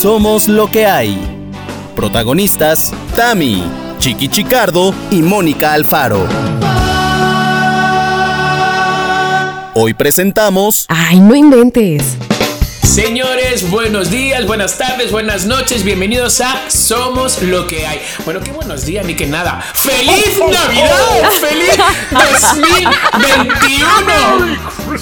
Somos lo que hay. Protagonistas, Tami, Chiqui Chicardo y Mónica Alfaro. Hoy presentamos... Ay, no inventes. Señores, buenos días, buenas tardes, buenas noches, bienvenidos a Somos lo que hay. Bueno, qué buenos días, ni que nada. ¡Feliz Navidad! ¡Feliz 2021!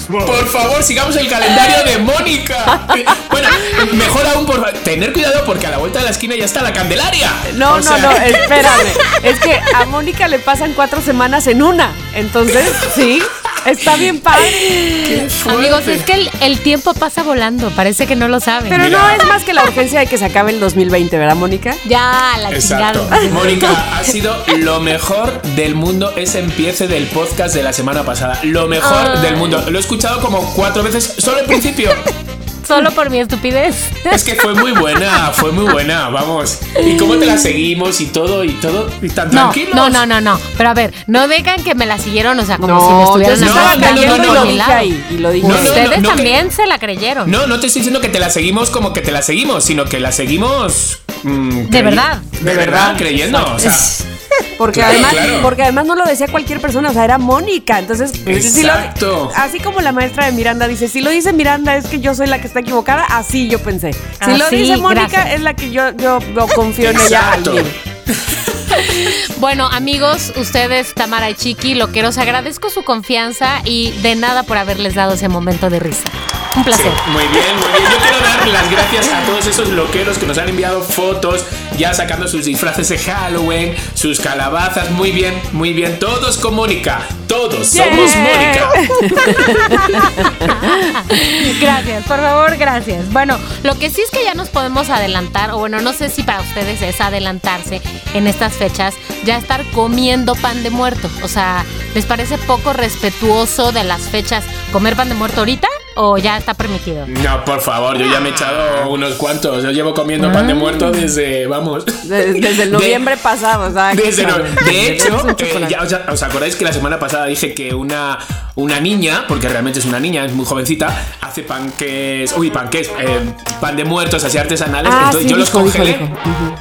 Por favor, sigamos el calendario de Mónica. Bueno, mejor aún por tener cuidado porque a la vuelta de la esquina ya está la Candelaria. No, no, no, espérame. Es que a Mónica le pasan cuatro semanas en una. Entonces, sí, Está bien padre. Amigos, es que el, tiempo pasa volando, parece que no lo saben. Pero no es más que la urgencia de que se acabe el 2020, ¿verdad, Mónica? Ya, la Exacto. Mónica, ha sido lo mejor del mundo ese empiece del podcast de la semana pasada. Lo mejor del mundo. Lo he escuchado como cuatro veces, solo al principio solo por mi estupidez. Es que fue muy buena, fue muy buena, vamos. ¿Y cómo te la seguimos y todo y todo? ¿Y tan no, tranquilos? No, no, no, no. Pero a ver, no digan que me la siguieron, o sea, como si me estuvieran no, no, no, lo dije ahí, y lo dije. Ustedes también se la creyeron. No, no te estoy diciendo que te la seguimos como que te la seguimos, sino que la seguimos. Mm, de verdad. De, verdad, creyendo. O sea. Porque además, porque además no lo decía cualquier persona, o sea, era Mónica. Entonces, Exacto. así como la maestra de Miranda dice, si lo dice Miranda es que yo soy la que está equivocada, así yo pensé. Si lo dice Mónica es la que yo, yo, confío en ella al Bueno, amigos, ustedes, Tamara y Chiqui, lo quiero, os agradezco su confianza y de nada por haberles dado ese momento de risa. Un placer. muy bien, muy bien. Yo quiero dar las gracias a todos esos loqueros que nos han enviado fotos, ya sacando sus disfraces de Halloween, sus calabazas. Muy bien, muy bien. Todos con Mónica. Todos somos Mónica. gracias, por favor, gracias. Bueno, lo que sí es que ya nos podemos adelantar, o bueno, no sé si para ustedes es adelantarse en estas fechas, ya estar comiendo pan de muerto. O sea, ¿les parece poco respetuoso de las fechas comer pan de muerto ahorita? O ya está permitido? No, por favor, yo ya me he echado unos cuantos. Yo llevo comiendo pan de muerto ah. desde, vamos. Desde, el noviembre pasado, o sea, desde De hecho, eh, ya, os, acordáis que la semana pasada dije que una, una niña, porque realmente es una niña, es muy jovencita, hace panques. Uy, panques, eh, pan de muertos así artesanales. Ah, entonces yo los congelé.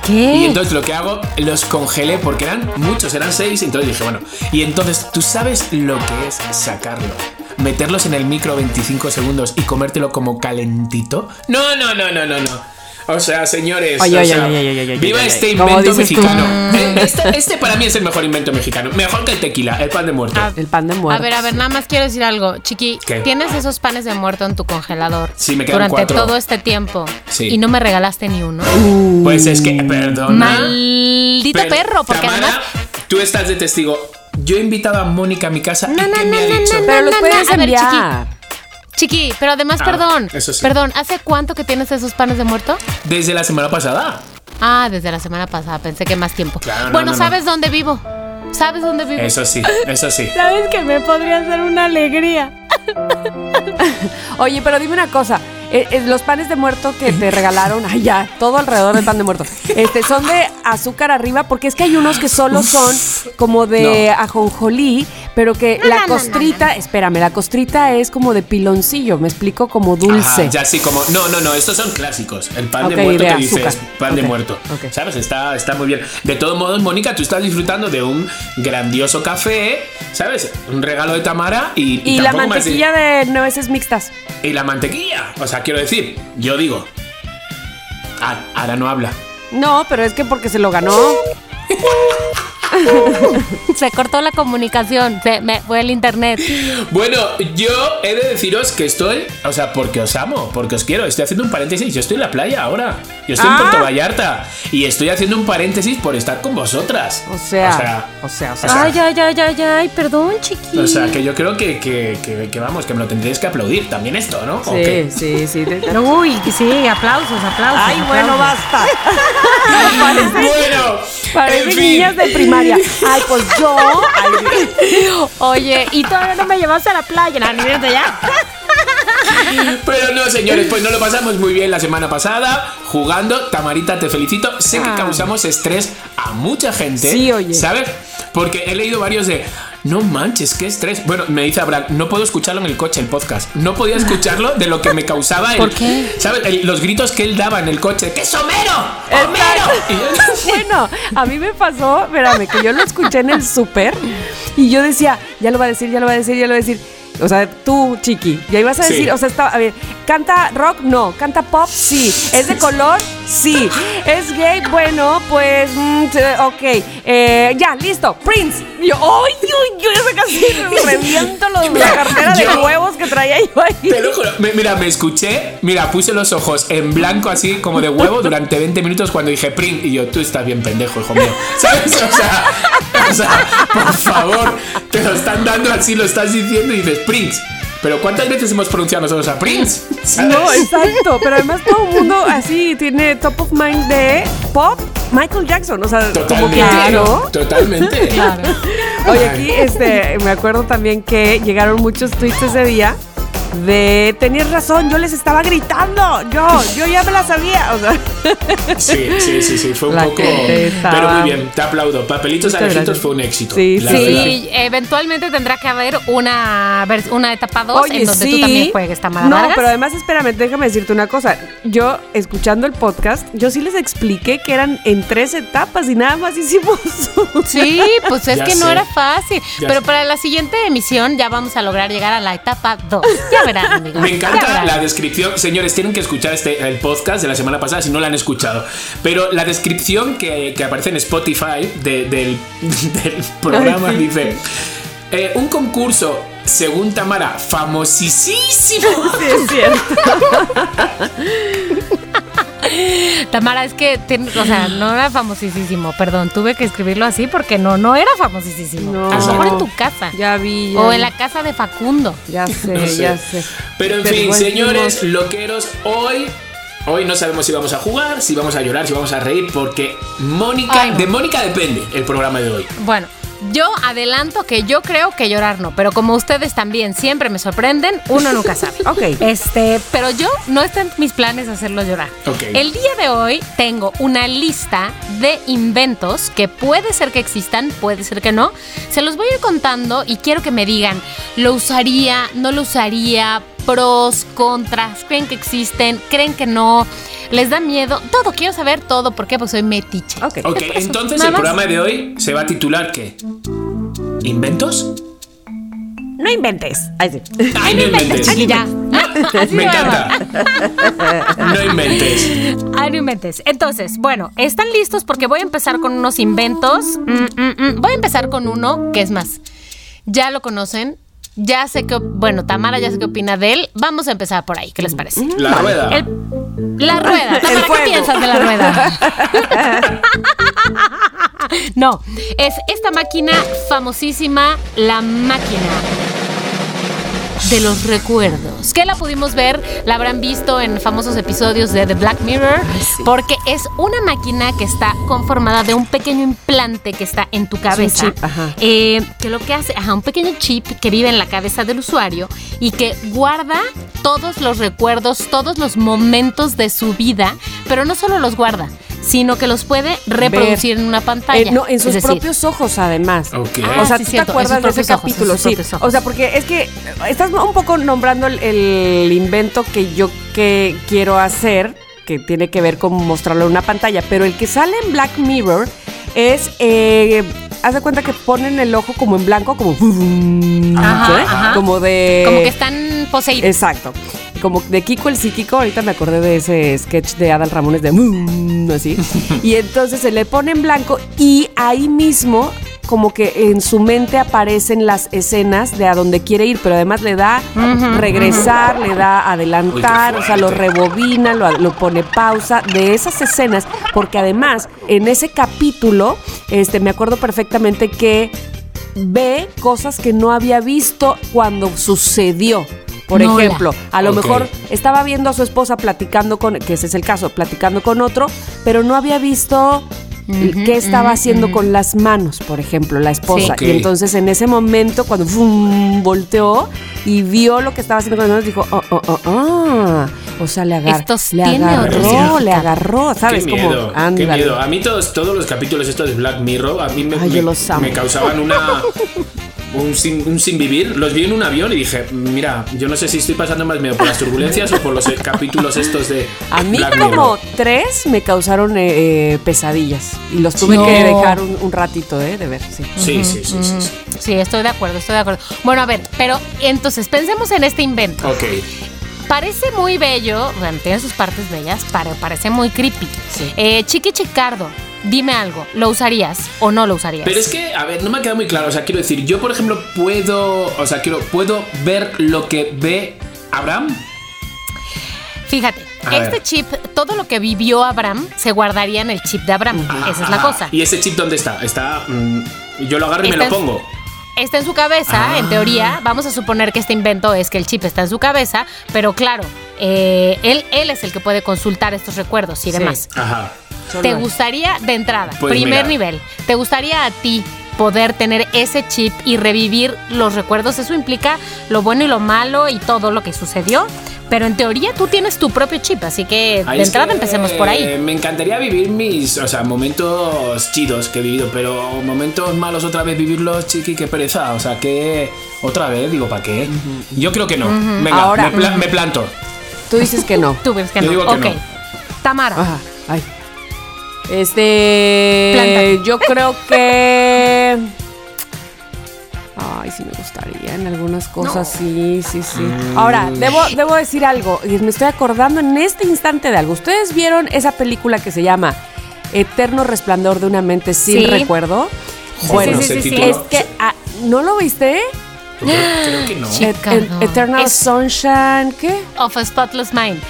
¿Qué? Y entonces lo que hago, los congelé porque eran muchos, eran seis. Entonces dije, bueno, y entonces tú sabes lo que es sacarlo meterlos en el micro 25 segundos y comértelo como calentito. No, no, no, no, no, no. O sea, señores, viva este invento mexicano. Eh, este, este, para mí es el mejor invento mexicano. Mejor que el tequila, el pan de muerto. el pan de muerto. A ver, a ver, nada más quiero decir algo. Chiqui, ¿tienes esos panes de muerto en tu congelador? Sí, me quedan Durante todo este tiempo. Sí. Y no me regalaste ni uno. pues es que, perdona. Maldito perro, porque además... Tú estás de testigo yo he invitado a Mónica a mi casa no, y no, ¿qué no, me ha dicho? pero los puedes enviar. Chiqui, pero además, ah, perdón. Perdón, ¿hace cuánto que tienes esos panes de muerto? Desde la semana pasada. Ah, desde la semana pasada. Pensé que más tiempo. bueno, ¿sabes dónde vivo? ¿Sabes dónde vivo? Eso sí, eso sí. ¿Sabes que me podría hacer una alegría? Oye, pero dime una cosa. Eh, eh, los panes de muerto que te regalaron, ay ya, todo alrededor del pan de muerto, este, son de azúcar arriba, porque es que hay unos que solo son como de ajonjolí, pero que la costrita, espérame, la costrita es como de piloncillo, me explico, como dulce. ya sí, como, no, no, no, estos son clásicos. El pan de muerto que dices, pan de muerto. ¿Sabes? Está, está muy bien. De todos modos, Mónica, tú estás disfrutando de un grandioso café, ¿sabes? Un regalo de Tamara y... Y, la mantequilla de... de nueces mixtas. Y la mantequilla, o sea, quiero decir, yo digo. Ah, ahora no habla. No, pero es que porque se lo ganó. se cortó la comunicación, se me fue el internet. Bueno, yo he de deciros que estoy, o sea, porque os amo, porque os quiero. Estoy haciendo un paréntesis. Yo estoy en la playa ahora. Yo estoy en ah. Puerto Vallarta y estoy haciendo un paréntesis por estar con vosotras. O sea, o sea, o sea. ay, ay, ay, ay, ay, perdón, chiqui. O sea, que yo creo que, que, que, vamos, que me lo tendréis que aplaudir también esto, ¿no? Sí, sí, sí. Uy, sí, aplausos, aplausos. Ay, bueno, basta. bueno, parece niñas de primaria. Ay, pues yo. Oye, y todavía no me llevaste a la playa, no, ya. Pero no, señores, pues no lo pasamos muy bien la semana pasada jugando. Tamarita, te felicito. Sé que ah. causamos estrés a mucha gente. Sí, oye. ¿Sabes? Porque he leído varios de no manches, qué estrés. Bueno, me dice Abraham, no puedo escucharlo en el coche, el podcast. No podía escucharlo de lo que me causaba el, ¿Por qué? ¿Sabes? El- los gritos que él daba en el coche. ¡Que es Homero! ¡Homero! Bueno, a mí me pasó, espérame, que yo lo escuché en el súper y yo decía, ya lo va a decir, ya lo va a decir, ya lo va a decir. O sea, tú, Chiqui, ya ibas a Sí. decir, o sea, estaba, a ver, ¿canta rock? No. ¿Canta pop? Sí. ¿Es de color? Sí. ¿Es gay? Bueno, pues, mm, ok. Eh, ya, listo. Prince. Y yo, ¡ay, yo, yo ya casi me reviento los, la cartera de huevos que traía yo ahí! Te lo juro. Me- Mira, me escuché, mira, puse los ojos en blanco así como de huevo durante 20 minutos cuando dije print y yo, tú estás bien pendejo, hijo mío. ¿Sabes? O sea, o sea, por favor, te lo están dando así, lo estás diciendo y dices Prince. Pero ¿cuántas veces hemos pronunciado nosotros a Prince? ¿Sabes? No, exacto, pero además todo el mundo así tiene top of mind de pop, Michael Jackson, o sea, como Totalmente. que ¿no? Totalmente. Oye, aquí este, me acuerdo también que llegaron muchos tweets ese día de tenías razón, yo les estaba gritando, yo, yo ya me la sabía, o sea, Sí, sí, sí, sí, fue un La poco. estaba- Pero muy bien, te aplaudo. Papelitos alejitos fue un éxito. Sí, la sí. verdad. Sí, eventualmente tendrá que haber una, una etapa 2 Oye, en donde sí. tú también juegues Tamara No, Vargas. pero además espérame, déjame decirte una cosa. Yo, escuchando el podcast, yo sí les expliqué que eran en tres etapas y nada más hicimos Sí, pues es Ya que no era fácil. Ya pero sé. para la siguiente emisión ya vamos a lograr llegar a la etapa 2. Ya verán, amigos. Me encanta verán. la descripción. Señores, tienen que escuchar este, el podcast de la semana pasada si no lo han escuchado. Pero la descripción que, que aparece en Spotify de- del, del programa dice: eh, Un concurso, según Tamara, famosísimo. Sí, es cierto. Tamara, es que, ten- o sea, no era famosísimo, perdón, tuve que escribirlo así porque no, no era famosísimo. No. A lo mejor en tu casa. Ya vi. ya o vi. en la casa de Facundo. Ya sé, No sé. ya sé. Pero en Pero fin, señores, loqueros, hoy. Hoy no sabemos si vamos a jugar, si vamos a llorar, si vamos a reír, porque Mónica, Ay, no. de Mónica depende el programa de hoy. Bueno, yo adelanto que yo creo que llorar no, pero como ustedes también siempre me sorprenden, uno nunca sabe. Ok. Este, pero yo no está en mis planes hacerlo llorar. Ok. El día de hoy tengo una lista de inventos que puede ser que existan, puede ser que no. Se los voy a ir contando y quiero que me digan, ¿lo usaría? ¿No lo usaría? Pros, contras, creen que existen, creen que no, les da miedo, todo, quiero saber todo, ¿por qué? Pues soy metiche. Ok. Entonces el programa de hoy se va a titular ¿qué? ¿Inventos? No inventes. Ay, sí. Ay, no inventes. Y ya. Así Me encanta. No inventes. Ay, no inventes. Entonces, bueno, ¿están listos? Porque voy a empezar con unos inventos. Mm, mm, mm. Voy a empezar con uno que es más. Ya lo conocen. Ya sé que, bueno, Tamara ya sé qué opina de él. Vamos a empezar por ahí. ¿Qué les parece? La rueda. El- la rueda. Tamara, ¿qué piensas de la rueda? no, es esta máquina famosísima, la máquina de los recuerdos. Que la pudimos ver, la habrán visto en famosos episodios de The Black Mirror, porque es una máquina que está conformada de un pequeño implante que está en tu cabeza. chip, ajá. eh, que lo que hace, ajá, un pequeño chip que vive en la cabeza del usuario y que guarda todos los recuerdos, todos los momentos de su vida, pero no solo los guarda, sino que los puede reproducir en una pantalla. Eh, no, en sus decir, propios ojos, además. Ok. Ah, o sea, sí, ¿tú cierto, te acuerdas de ese ojos, capítulo? Sí. O sea, porque es que estás un poco nombrando el, el invento que yo que quiero hacer, que tiene que ver con mostrarlo en una pantalla, pero el que sale en Black Mirror es, eh, haz de cuenta que ponen el ojo como en blanco, como, Ajá, como de... como que están poseídos. Exacto. Como de Kiko el psíquico, ahorita me acordé de ese sketch de Adal Ramones de "Mm", así. y entonces se le pone en blanco y ahí mismo como que en su mente aparecen las escenas de a donde quiere ir, pero además le da regresar, le da adelantar, Uy, o sea, lo rebobina, lo, lo pone pausa de esas escenas, porque además en ese capítulo, este, me acuerdo perfectamente que ve cosas que no había visto cuando sucedió. Por ejemplo, a lo mejor estaba viendo a su esposa platicando con, que ese es el caso, platicando con otro, pero no había visto Qué estaba haciendo con las manos, por ejemplo, la esposa. Sí. Y entonces en ese momento, cuando ¡fum! volteó y vio lo que estaba haciendo con las manos, dijo, oh, oh, oh, oh. O sea, le, agar- Esto le agarró, le agarró, ¿sabes? Qué Como, miedo, qué ándale. miedo. A mí todos, todos los capítulos estos de Black Mirror, a mí Ay, me causaban una... un sin, un sin vivir. Los vi en un avión y dije, mira, yo no sé si estoy pasando más miedo por las turbulencias o por los eh, capítulos estos de. A mí Black como Mirror. tres me causaron eh, eh, pesadillas y los tuve No. que dejar un, un ratito eh, de ver. Sí. Sí, sí, sí, sí, sí. Sí, estoy de acuerdo, estoy de acuerdo. Bueno, a ver, pero entonces pensemos en este invento. Ok. Parece muy bello, bueno, tiene sus partes bellas, pero parece muy creepy. Sí. Eh, Chiqui Chicardo, dime algo, ¿lo usarías o no lo usarías? Pero es que, a ver, no me ha quedado muy claro. O sea, quiero decir, yo, por ejemplo, puedo. O sea, quiero. ¿Puedo ver lo que ve Abraham? Fíjate, A este ver. chip, todo lo que vivió Abraham se guardaría en el chip de Abraham. Esa es la Ajá. cosa. ¿Y ese chip dónde está? Está. mm, yo lo agarro y me lo pongo. Está en su cabeza, Ah. en teoría. Vamos a suponer que este invento es que el chip está en su cabeza, pero claro, eh, él, él es el que puede consultar estos recuerdos y Sí. demás. Ajá. Solo ¿Te gustaría, de entrada, Pues primer mira. nivel, ¿te gustaría a ti poder tener ese chip y revivir los recuerdos? Eso implica lo bueno y lo malo y todo lo que sucedió. Pero en teoría tú tienes tu propio chip, así que Ahí de entrada que, empecemos por ahí. eh, Me encantaría vivir mis, o sea, momentos chidos que he vivido, pero momentos malos otra vez vivirlos, chiqui, qué pereza. O sea, que otra vez, digo, ¿para qué? Yo creo que no. Venga, Ahora- me, pla- me planto. Tú dices que no. Tú ves que Yo no. digo que ok. no. Tamara. Ajá. Ay. Este. Yo creo que. Ay, sí me gustaría en algunas cosas, sí, sí, sí. Ahora, debo, debo decir algo, y me estoy acordando en este instante de algo. ¿Ustedes vieron esa película que se llama Eterno Resplandor de una mente sin Sí. recuerdo? Joder, Bueno, no sí, sí, sí, es que, ah, ¿no lo viste? Creo, creo que no. Sí. Chica, no. Eternal Es- Sunshine, ¿qué? Of a Spotless Mind.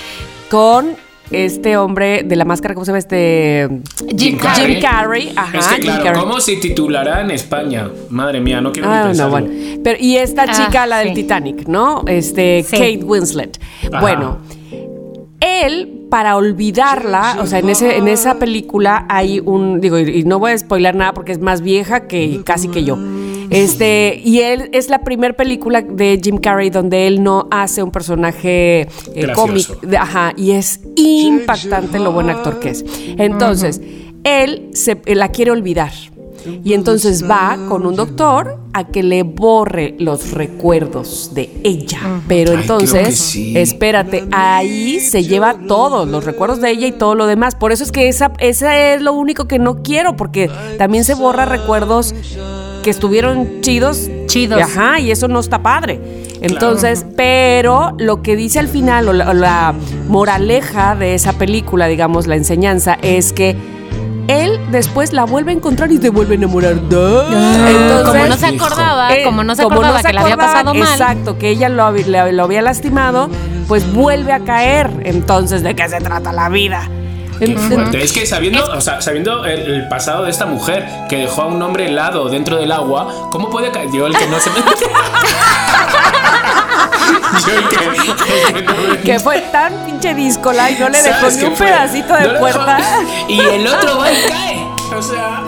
Con este hombre de la máscara, ¿cómo se llama? Este. Jim Carrey. Jim Carrey, ajá. Es que Jim claro, Carrey. ¿cómo se titulará en España? Madre mía, no quiero ni Ah, no, pensarlo. bueno. Pero, y esta Ah, chica, la del. Titanic, ¿no? Este, Sí. Kate Winslet. Ajá. Bueno, él, para olvidarla, o sea, en, ese, en esa película hay un, digo, y, y no voy a spoiler nada porque es más vieja que casi que yo. Este, y él es la primera película de Jim Carrey donde él no hace un personaje eh, Gracioso. cómic. de- Ajá, y es impactante lo buen actor que es. Entonces, él se, la quiere olvidar. Y entonces va con un doctor a que le borre los recuerdos de ella. Pero Ay, entonces, sí. espérate, ahí se lleva todos los recuerdos de ella y todo lo demás. Por eso es que esa, esa es lo único que no quiero, porque también se borra recuerdos que estuvieron chidos. Chidos. Ajá, y eso no está padre. Entonces, pero lo que dice al final, o la, o la moraleja de esa película, digamos, la enseñanza, es que él después la vuelve a encontrar y se vuelve a enamorar. Entonces, como no se acordaba, eh, como no se como acordaba no se que le había acordaba, pasado mal. Exacto, que ella lo había lastimado, pues vuelve a caer. Entonces, ¿de qué se trata la vida? Fuerte. Es que sabiendo, o sea, sabiendo el, el pasado de esta mujer que dejó a un hombre helado dentro del agua, ¿cómo puede caer? Yo el que no se me. Yo el que, el que no me- que fue tan pinche díscola y no le dejó ¿Sabes ni un fue? pedacito de No dejó- puerta. Y el otro va y cae. O sea.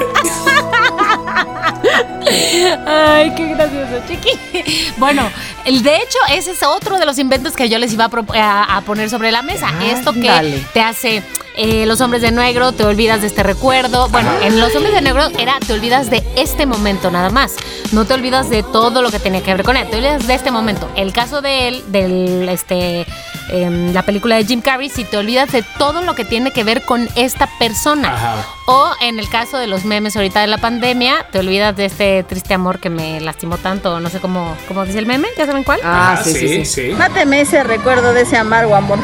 Ay, qué gracioso, chiqui. Bueno, el, de hecho, ese es otro de los inventos que yo les iba a, pro- a- a poner sobre la mesa. Esto que te hace eh, los hombres de negro, te olvidas de este recuerdo. Bueno, en los hombres de negro era te olvidas de este momento nada más. No te olvidas de todo lo que tenía que ver con él. Te olvidas de este momento. El caso de él, del este em, la película de Jim Carrey, si te olvidas de todo lo que tiene que ver con esta persona. Ajá. O en el caso de los memes ahorita de la pandemia, te olvidas de este triste amor que me lastimó tanto, no sé cómo, cómo dice el meme, ¿ya saben cuál? Ah, sí, sí, sí. Máteme ese recuerdo de ese amargo amor.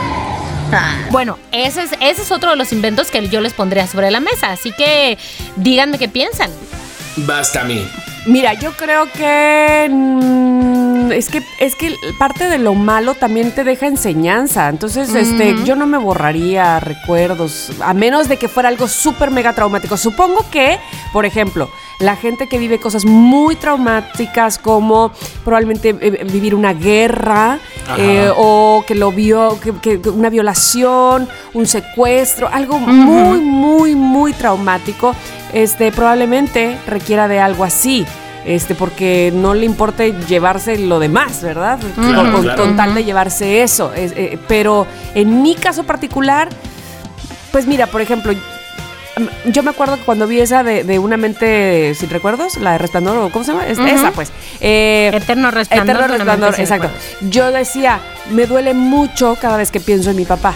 Ah. Bueno, ese es, ese es otro de los inventos que yo les pondría sobre la mesa, así que díganme qué piensan. Basta a mí. Mira, yo creo que mm, es que es que parte de lo malo también te deja enseñanza. Entonces, este, yo no me borraría recuerdos, a menos de que fuera algo súper mega traumático. Supongo que, por ejemplo, la gente que vive cosas muy traumáticas como probablemente eh, vivir una guerra eh, o que lo vio, que, que- que una violación, un secuestro, algo muy, muy, muy traumático, este, probablemente requiera de algo así. Este, porque no le importe llevarse lo demás, ¿verdad? Claro, con, claro. con tal de llevarse eso. Es- eh, pero en mi caso particular, pues mira, por ejemplo, yo me acuerdo que cuando vi esa de, de Una mente sin recuerdos, la de Resplandor, o ¿cómo se llama? Es-. Esa, pues. Eh, Eterno resplandor. Eterno resplandor, exacto. recuerdos. Yo decía, me duele mucho cada vez que pienso en mi papá.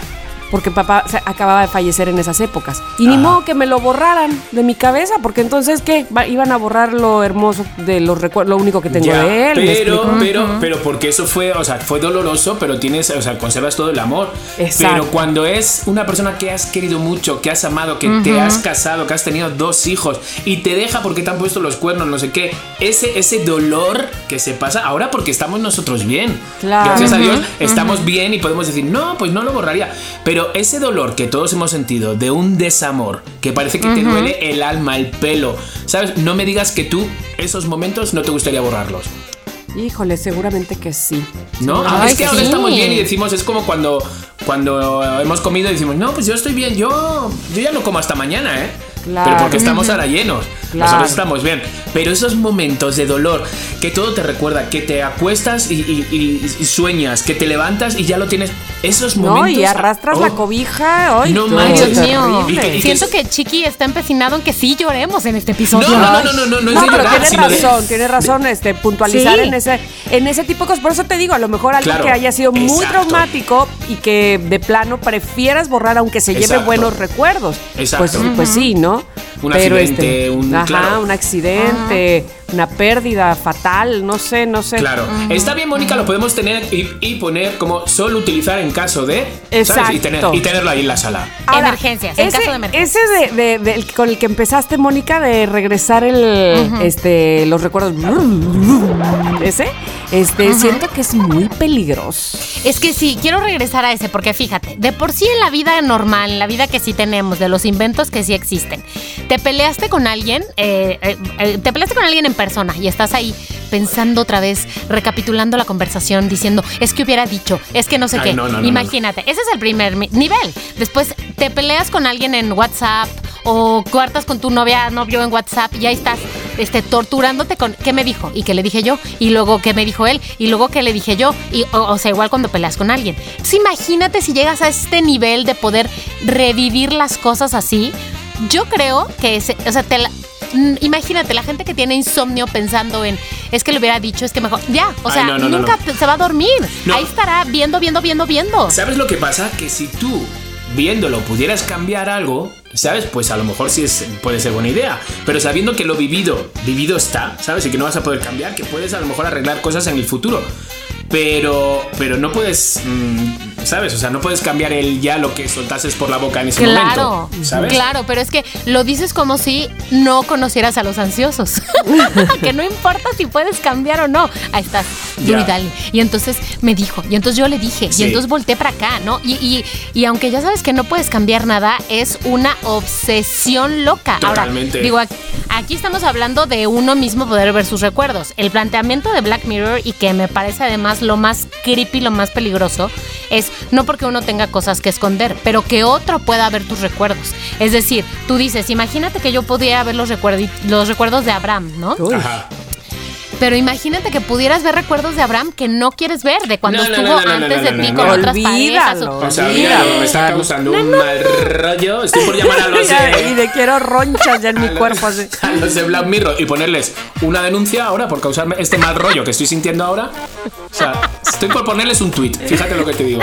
Porque papá se- acababa de fallecer en esas épocas. Y ni Ajá. modo que me lo borraran de mi cabeza, porque entonces, ¿qué? Iban a borrar lo hermoso de los recuerdos, lo único que tengo Ya, de él. ¿me pero, pero, pero porque eso fue, o sea, fue doloroso, pero tienes, o sea, conservas todo el amor. Exacto. Pero cuando es una persona que has querido mucho, que has amado, que te has casado, que has tenido dos hijos y te deja porque te han puesto los cuernos, no sé qué, ese, ese dolor que se pasa ahora porque estamos nosotros bien. Claro. Gracias a Ujú, Dios estamos bien y podemos decir, no, pues no lo borraría. Pero ese dolor que todos hemos sentido de un desamor, que parece que te duele el alma, el pelo, ¿sabes? No me digas que tú esos momentos no te gustaría borrarlos. Híjole, seguramente que sí. ¿No? Ay, es que ahora sí. estamos bien y decimos, es como cuando, cuando hemos comido y decimos, no, pues yo estoy bien, yo, yo ya no como hasta mañana, ¿eh? Claro. Pero porque estamos ahora llenos. Claro. Nosotros estamos bien. Pero esos momentos de dolor, que todo te recuerda, que te acuestas y, y- y- y sueñas, que te levantas y ya lo tienes. Esos No, momentos. y arrastras oh, la cobija. Ay, No manches. Dios mío. Y que- Siento es- que Chiqui está empecinado en que sí lloremos en este No, episodio. no, no, no, no, no, no es No, de pero llorar, tienes sino de- razón, tienes razón, este, puntualizar Sí. en ese, en ese tipo de cosas. Por eso te digo, a lo mejor algo Claro, que haya sido muy exacto. traumático y que de plano prefieras borrar aunque se lleve Exacto. buenos recuerdos. Exacto. Pues, pues sí, ¿no? Un accidente, un- ajá, claro. un accidente, una pérdida fatal, no sé, no sé. Claro. Está bien, Mónica, lo podemos tener y, y poner como solo utilizar en caso de. ¿sabes? Y, tener- Exacto. y tenerlo ahí en la sala. Emergencias, en ese, caso de emergencia. Ese de, con el que empezaste, Mónica, de regresar el, este, los recuerdos. Ese, este, siento que es muy peligroso. Es que sí, quiero regresar a ese, porque fíjate, de por sí en la vida normal, en la vida que sí tenemos, de los inventos que sí existen, te peleaste con alguien, eh, eh, eh, te peleaste con alguien en persona y estás ahí pensando otra vez, recapitulando la conversación, diciendo, es que hubiera dicho, es que no sé Ay, qué. no, no, no, Imagínate, ese es el primer nivel. Después te peleas con alguien en WhatsApp o cuartas con tu novia, novio en WhatsApp y ahí estás este, torturándote con qué me dijo y qué le dije yo y luego qué me dijo él y luego qué le dije yo y o, o sea igual cuando peleas con alguien Entonces, imagínate si llegas a este nivel de poder revivir las cosas así yo creo que ese, o sea te la- mm, Imagínate, la gente que tiene insomnio pensando en es que le hubiera dicho, es que mejor. Ya, o sea, no, no, no, nunca no. se va a dormir. Ahí estará viendo, viendo, viendo, viendo. ¿Sabes lo que pasa? Que si tú, viéndolo, pudieras cambiar algo, ¿sabes? Pues a lo mejor sí es, puede ser buena idea. Pero sabiendo que lo vivido, vivido está, ¿sabes? Y que no vas a poder cambiar, que puedes a lo mejor arreglar cosas en el futuro. Pero, pero no puedes, mm, ¿sabes? O sea, no puedes cambiar el ya lo que soltases por la boca en ese Claro, momento, ¿sabes? claro, pero es que lo dices como si no conocieras a los ansiosos. que no importa si puedes cambiar o no. Ahí estás. Y entonces me dijo, y entonces yo le dije, Sí. y entonces volteé para acá, ¿no? Y, y- y aunque ya sabes que no puedes cambiar nada, es una obsesión loca. Totalmente. Ahora, digo, aquí, aquí estamos hablando de uno mismo poder ver sus recuerdos. El planteamiento de Black Mirror, y que me parece además lo más creepy, lo más peligroso, es no porque uno tenga cosas que esconder, pero que otro pueda ver tus recuerdos. Es decir, tú dices, imagínate que yo pudiera ver los, los recuerdos de Abraham, ¿no? Uy. Ajá. Pero imagínate que pudieras ver recuerdos de Abraham que no quieres ver, de cuando No, no, estuvo no, no, no, antes no, de no, ti no, con no. otras parejas. Olvídalo. O sea, Mira, mira, me está causando un mal rollo. Estoy por llamar a los y de, de quiero ronchas ya en mi cuerpo. así. a los de Black Mirror y ponerles una denuncia ahora por causarme este mal rollo que estoy sintiendo ahora. O sea, estoy por ponerles un tweet. Fíjate lo que te digo.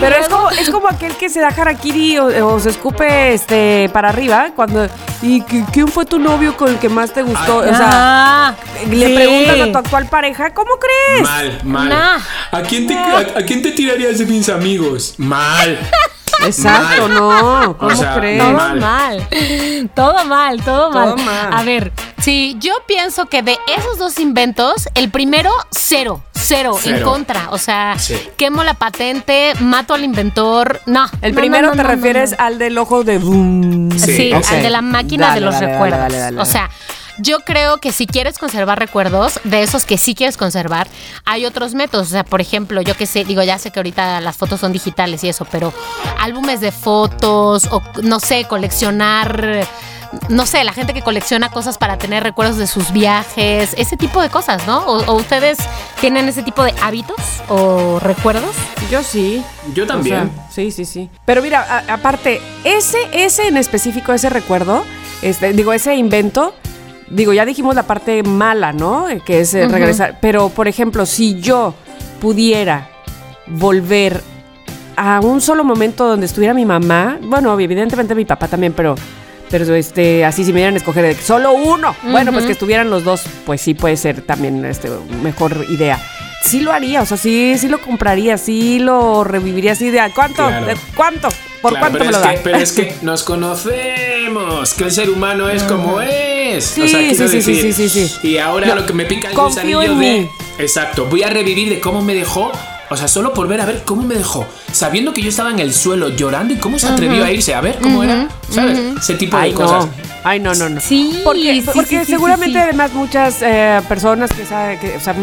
Pero es como, es como aquel que se da harakiri o, o se escupe este para arriba cuando y qui- quién fue tu novio con el que más te gustó, o sea, Ah, le sí. preguntas a tu actual pareja, ¿cómo crees? Mal, mal. Nah. ¿A quién te, a, a quién te tirarías de mis amigos? Mal. Exacto, Mal. no, ¿cómo O sea, crees? Todo Mal. mal. Todo mal, todo mal. Todo mal. A ver, sí, yo pienso que de esos dos inventos, el primero, cero. Cero, en contra. O sea, Sí. quemo la patente, mato al inventor. No. El no, primero no, no, te refieres no. al del ojo de boom. Sí, al de la máquina Dale, de los dale, dale, recuerdos. dale, dale, O sea, yo creo que si quieres conservar recuerdos, de esos que sí quieres conservar, hay otros métodos. O sea, por ejemplo, yo que sé, digo, ya sé que ahorita las fotos son digitales y eso, pero álbumes de fotos o no sé, coleccionar no sé, la gente que colecciona cosas para tener recuerdos de sus viajes, ese tipo de cosas, ¿no? ¿O, ustedes tienen ese tipo de hábitos o recuerdos? Yo sí. Yo también. sí, sí, sí. Pero mira, aparte, ese, ese en específico, ese recuerdo, este, digo, ese invento, digo, ya dijimos la parte mala, ¿no? Que es eh, regresar. Pero, por ejemplo, si yo pudiera volver a un solo momento donde estuviera mi mamá, bueno, evidentemente mi papá también, pero, pero este, así si me dieran a escoger solo uno, bueno, pues que estuvieran los dos, pues sí puede ser también este, mejor idea. Sí lo haría, o sea, sí, sí lo compraría, sí lo reviviría así de ¿cuánto? ¿Cuánto? ¿Por cuánto me lo da? pero es que nos conocemos, que el ser humano es como es. Sí, sí, sí, sí, sí, sí, Y ahora lo que me pica el gusanillo de. Mí. Exacto, voy a revivir de cómo me dejó o sea, solo por ver a ver cómo me dejó. Sabiendo que yo estaba en el suelo llorando y cómo se atrevió a irse. A ver cómo era. ¿Sabes? Ese tipo de cosas. Ay, no, no, no. Sí, porque, porque seguramente además muchas eh, personas que saben, que, o sea,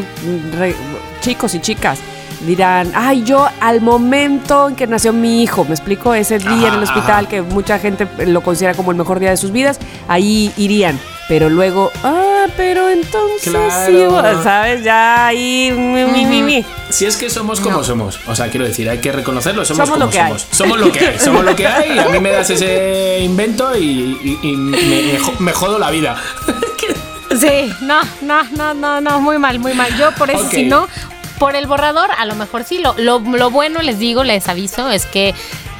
chicos y chicas dirán, ay, yo al momento en que nació mi hijo, me explico, ese día en el hospital que mucha gente lo considera como el mejor día de sus vidas, ahí irían. Pero luego, ah, pero entonces sí, ¿sabes? Ya ahí, mi, mi, mi, Si es que somos como somos, o sea, quiero decir, hay que reconocerlo, somos, como lo que somos. Hay. Somos lo que hay, somos lo que hay, y a mí me das ese invento y, me, jodo la vida. Sí, no, no, no, no, no, muy mal, muy mal. Yo por eso, si no, por el borrador, a lo mejor sí. Lo, lo, lo, bueno, les digo, les aviso, es que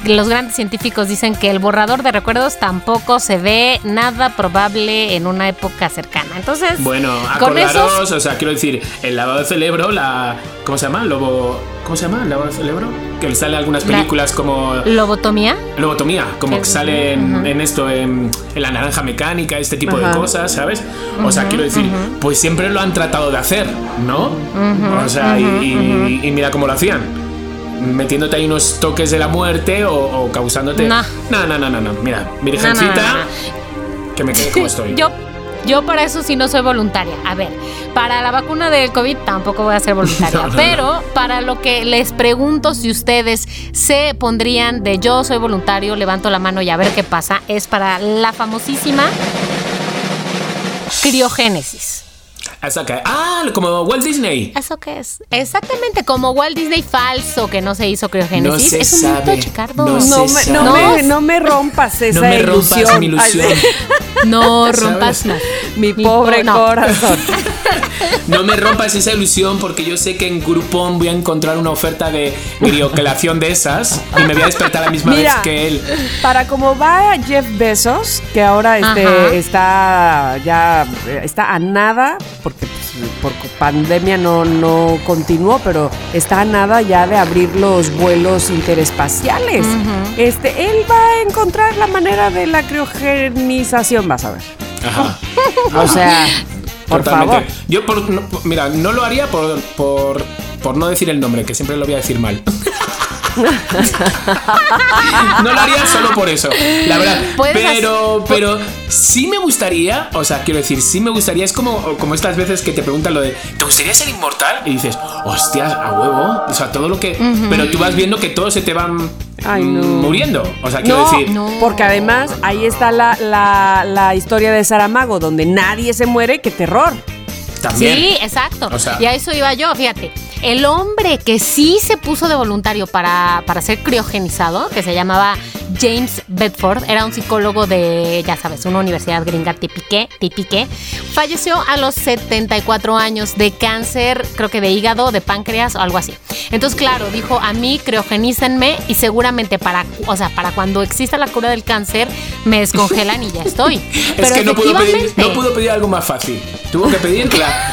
los grandes científicos dicen que el borrador de recuerdos tampoco se ve nada probable en una época cercana. Entonces, bueno, acordaros, o sea, quiero decir, el lavado de cerebro, la. ¿Cómo se llama? Lobo. ¿Cómo se llama? ¿El lavado de cerebro? Que sale en algunas películas como. ¿Lobotomía? Lobotomía, como que sale en, esto, en, la naranja mecánica, este tipo de cosas, ¿sabes? O sea, quiero decir, pues siempre lo han tratado de hacer, ¿no? o sea, y mira cómo lo hacían metiéndote ahí unos toques de la muerte o, causándote. No. No, no, no, no, Mira, virgencita, que me quede como estoy. Yo. Yo para eso sí no soy voluntaria. A ver, para la vacuna del COVID tampoco voy a ser voluntaria. pero para lo que les pregunto si ustedes se pondrían de yo soy voluntario, levanto la mano y a ver qué pasa, es para la famosísima criogénesis. ¿Eso qué? Ah, como Walt Disney. ¿Eso qué es? Exactamente, como Walt Disney falso que no se hizo criogénesis. No es un sabe. mito, Chicardo. No, me, no, me, no, me, rompas esa no me ilusión. Rompas mi ilusión. no rompas. Mi pobre corazón. No me rompas esa ilusión porque yo sé que en Groupon voy a encontrar una oferta de criocelación de esas y me voy a despertar a la misma vez que él. Para como va Jeff Bezos, que ahora este, está ya está a nada porque pues, por pandemia no, no continuó, pero está a nada ya de abrir los vuelos interespaciales. Este, él va a encontrar la manera de la criogenización, vas a ver. Ajá. O sea, por favor. Yo, por, mira, no lo haría por, por, por no decir el nombre, que siempre lo voy a decir mal. no lo haría solo por eso, la verdad. Pero, pero sí me gustaría, o sea, quiero decir, sí me gustaría, es como, como estas veces que te preguntan lo de, ¿te gustaría ser inmortal? Y dices, hostias, a huevo. O sea, todo lo que... Pero tú vas viendo que todos se te van muriendo. O sea, quiero decir. Porque además ahí está la, la, historia de Saramago, donde nadie se muere, qué terror. También. Sí, exacto. y a eso iba yo, fíjate. El hombre que sí se puso de voluntario para, para ser criogenizado, que se llamaba James Bedford, era un psicólogo de, ya sabes, una universidad gringa típique, típique, falleció a los 74 años de cáncer, creo que de hígado, de páncreas o algo así. Entonces, claro, dijo, a mí criogenícenme y seguramente para, o sea, para cuando exista la cura del cáncer, me descongelan y ya estoy. es que no pudo, pedir, no pudo pedir algo más fácil. Tuvo que pedir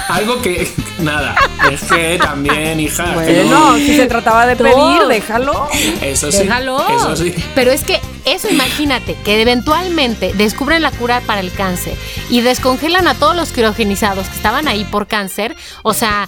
algo que, nada, es que también hija. Bueno, si se trataba de pedir, déjalo. Eso sí. Déjalo. Eso sí. Pero es que eso imagínate, que eventualmente descubren la cura para el cáncer y descongelan a todos los criogenizados que estaban ahí por cáncer, o sea,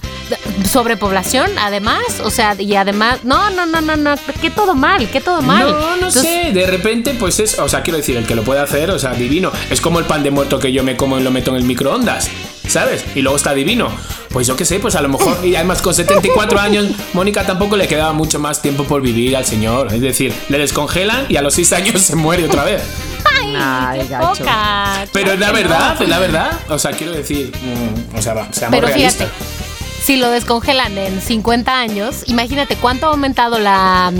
sobrepoblación además, o sea, y además, no, no, no, no, no, que todo mal, que todo mal. No, no sé, de repente pues es, o sea, quiero decir, el que lo puede hacer, o sea, divino, es como el pan de muerto que yo me como y lo meto en el microondas. ¿Sabes? Y luego está divino. Pues yo qué sé, pues a lo mejor, y además con 74 años, Mónica tampoco le quedaba mucho más tiempo por vivir al señor. Es decir, le descongelan y a los 6 años se muere otra vez. Ay, qué gacho. poca. Pero es la verdad, es la verdad. O sea, quiero decir, mm, o sea, va, seamos Pero realistas. fíjate, si lo descongelan en 50 años, imagínate cuánto ha aumentado la,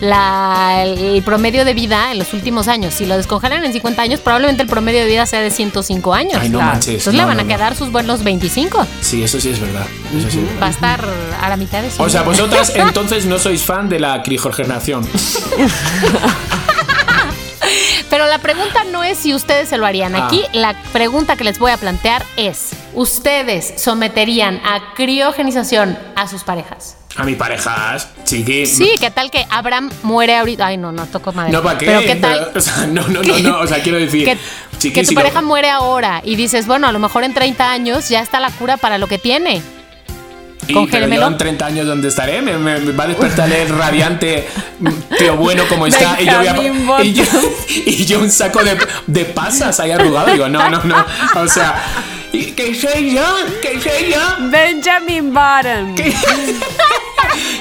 la- el promedio de vida en los últimos años. Si lo descongelan en 50 años, probablemente el promedio de vida sea de 105 años. Ay, no Claro. manches. Entonces no, le van no, a no. quedar sus buenos 25. Sí, eso sí es verdad. Eso sí es verdad. Va a estar a la mitad de su O sea, vosotras entonces no sois fan de la criogenación. Pero la pregunta no es si ustedes se lo harían. Ah. Aquí la pregunta que les voy a plantear es, ¿ustedes someterían a criogenización a sus parejas? A mi parejas, chiqui. Sí, ¿qué tal que Abraham muere ahorita? Ay, no, no, toco madera. No, ¿para qué? Pero ¿qué tal? O sea, no, no, no, no. O sea, quiero decir, que, chiqui, que tu si pareja muere ahora y dices, bueno, a lo mejor en 30 años ya está la cura para lo que tiene. Y, pero yo en 30 años, ¿dónde estaré? Me, me- me va a despertar el radiante tío bueno como está. Y yo, voy a- y, yo, y yo un saco de, de pasas ahí arrugado. Digo, no, no, no. O sea, ¿y ¿qué soy yo? ¿Qué soy yo? Benjamin Button.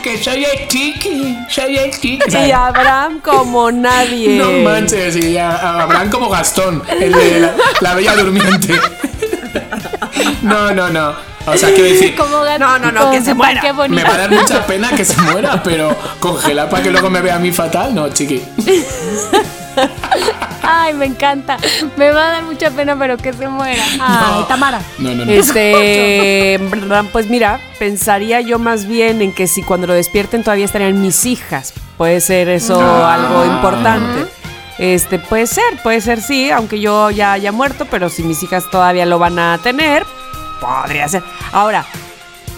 Que soy el chiqui. Soy el chiqui. Y Abraham como nadie. no manches, y a- a- habrán como Gastón, el de la, la bella durmiente. No, no, no. O sea, quiero decir, Como gato No, no, no, que se muera. bonito. Me va a dar mucha pena que se muera, pero congelar para que luego me vea a mí fatal, no, chiqui. Ay, me encanta. Me va a dar mucha pena, pero que se muera. Ay, No. Tamara. No, no, no. Este, pues mira, pensaría yo más bien en que si cuando lo despierten todavía estarían mis hijas. Puede ser eso Ah. algo importante. Este, puede ser, puede ser sí, aunque yo ya haya muerto, pero si mis hijas todavía lo van a tener, podría ser. Ahora,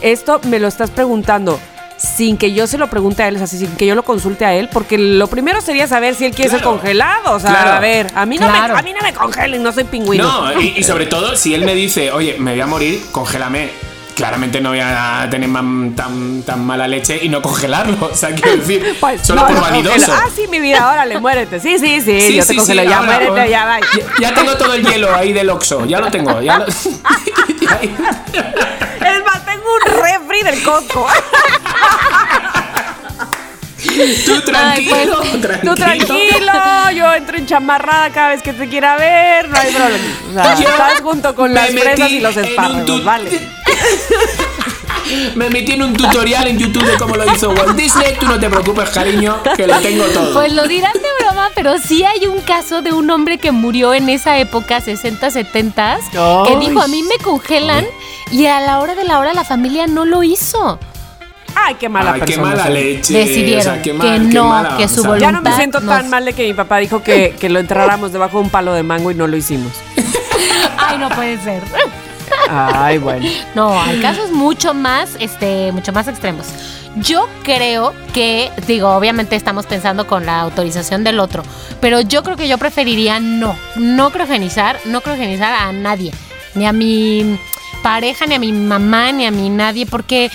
esto me lo estás preguntando sin que yo se lo pregunte a él, o sea, sin que yo lo consulte a él, porque lo primero sería saber si él quiere ser congelado. O sea, Claro. a ver, a mí, no Claro. me, a mí no me congelen, no soy pingüino. No, y, y sobre todo, si él me dice, oye, me voy a morir, congélame. Claramente no voy a tener man- tan, tan mala leche y no congelarlo. O sea, quiero decir, Pues, solo no, por vanidoso. congela. Ah, sí, mi vida, órale, muérete. Sí, sí, sí, Sí, yo te sí, congelo. sí, ya ahora, muérete, ya va. Ya, ya tengo todo el hielo ahí del Oxxo, ya lo tengo. Ya lo- Es más, tengo un refri del Costco. Tú tranquilo, Tú tranquilo. tranquilo, yo entro en chamarrada cada vez que te quiera ver, no hay problema. O sea, estás junto con las fresas y los espárragos, vale. Me metí en un tutorial en YouTube de cómo lo hizo Walt Disney. Tú no te preocupes, cariño, que lo tengo todo. Pues lo dirán de broma, pero sí hay un caso de un hombre que murió en esa época, 60, 70, que dijo, a mí me congelan y a la hora de la hora la familia no lo hizo. Ay, qué mala Ay, qué persona. mala soy. leche. Decidieron o sea, qué que qué no, mala, que o su sea, voluntad- Ya no me siento tan mal de que mi papá dijo que, que lo enterráramos debajo de un palo de mango y no lo hicimos. Ay, no puede ser. Ay, bueno. No, hay casos mucho más, este, mucho más extremos. Yo creo que, digo, obviamente estamos pensando con la autorización del otro, pero yo creo que yo preferiría no, no criogenizar, no criogenizar a nadie, ni a mi pareja, ni a mi mamá, ni a mi nadie, porque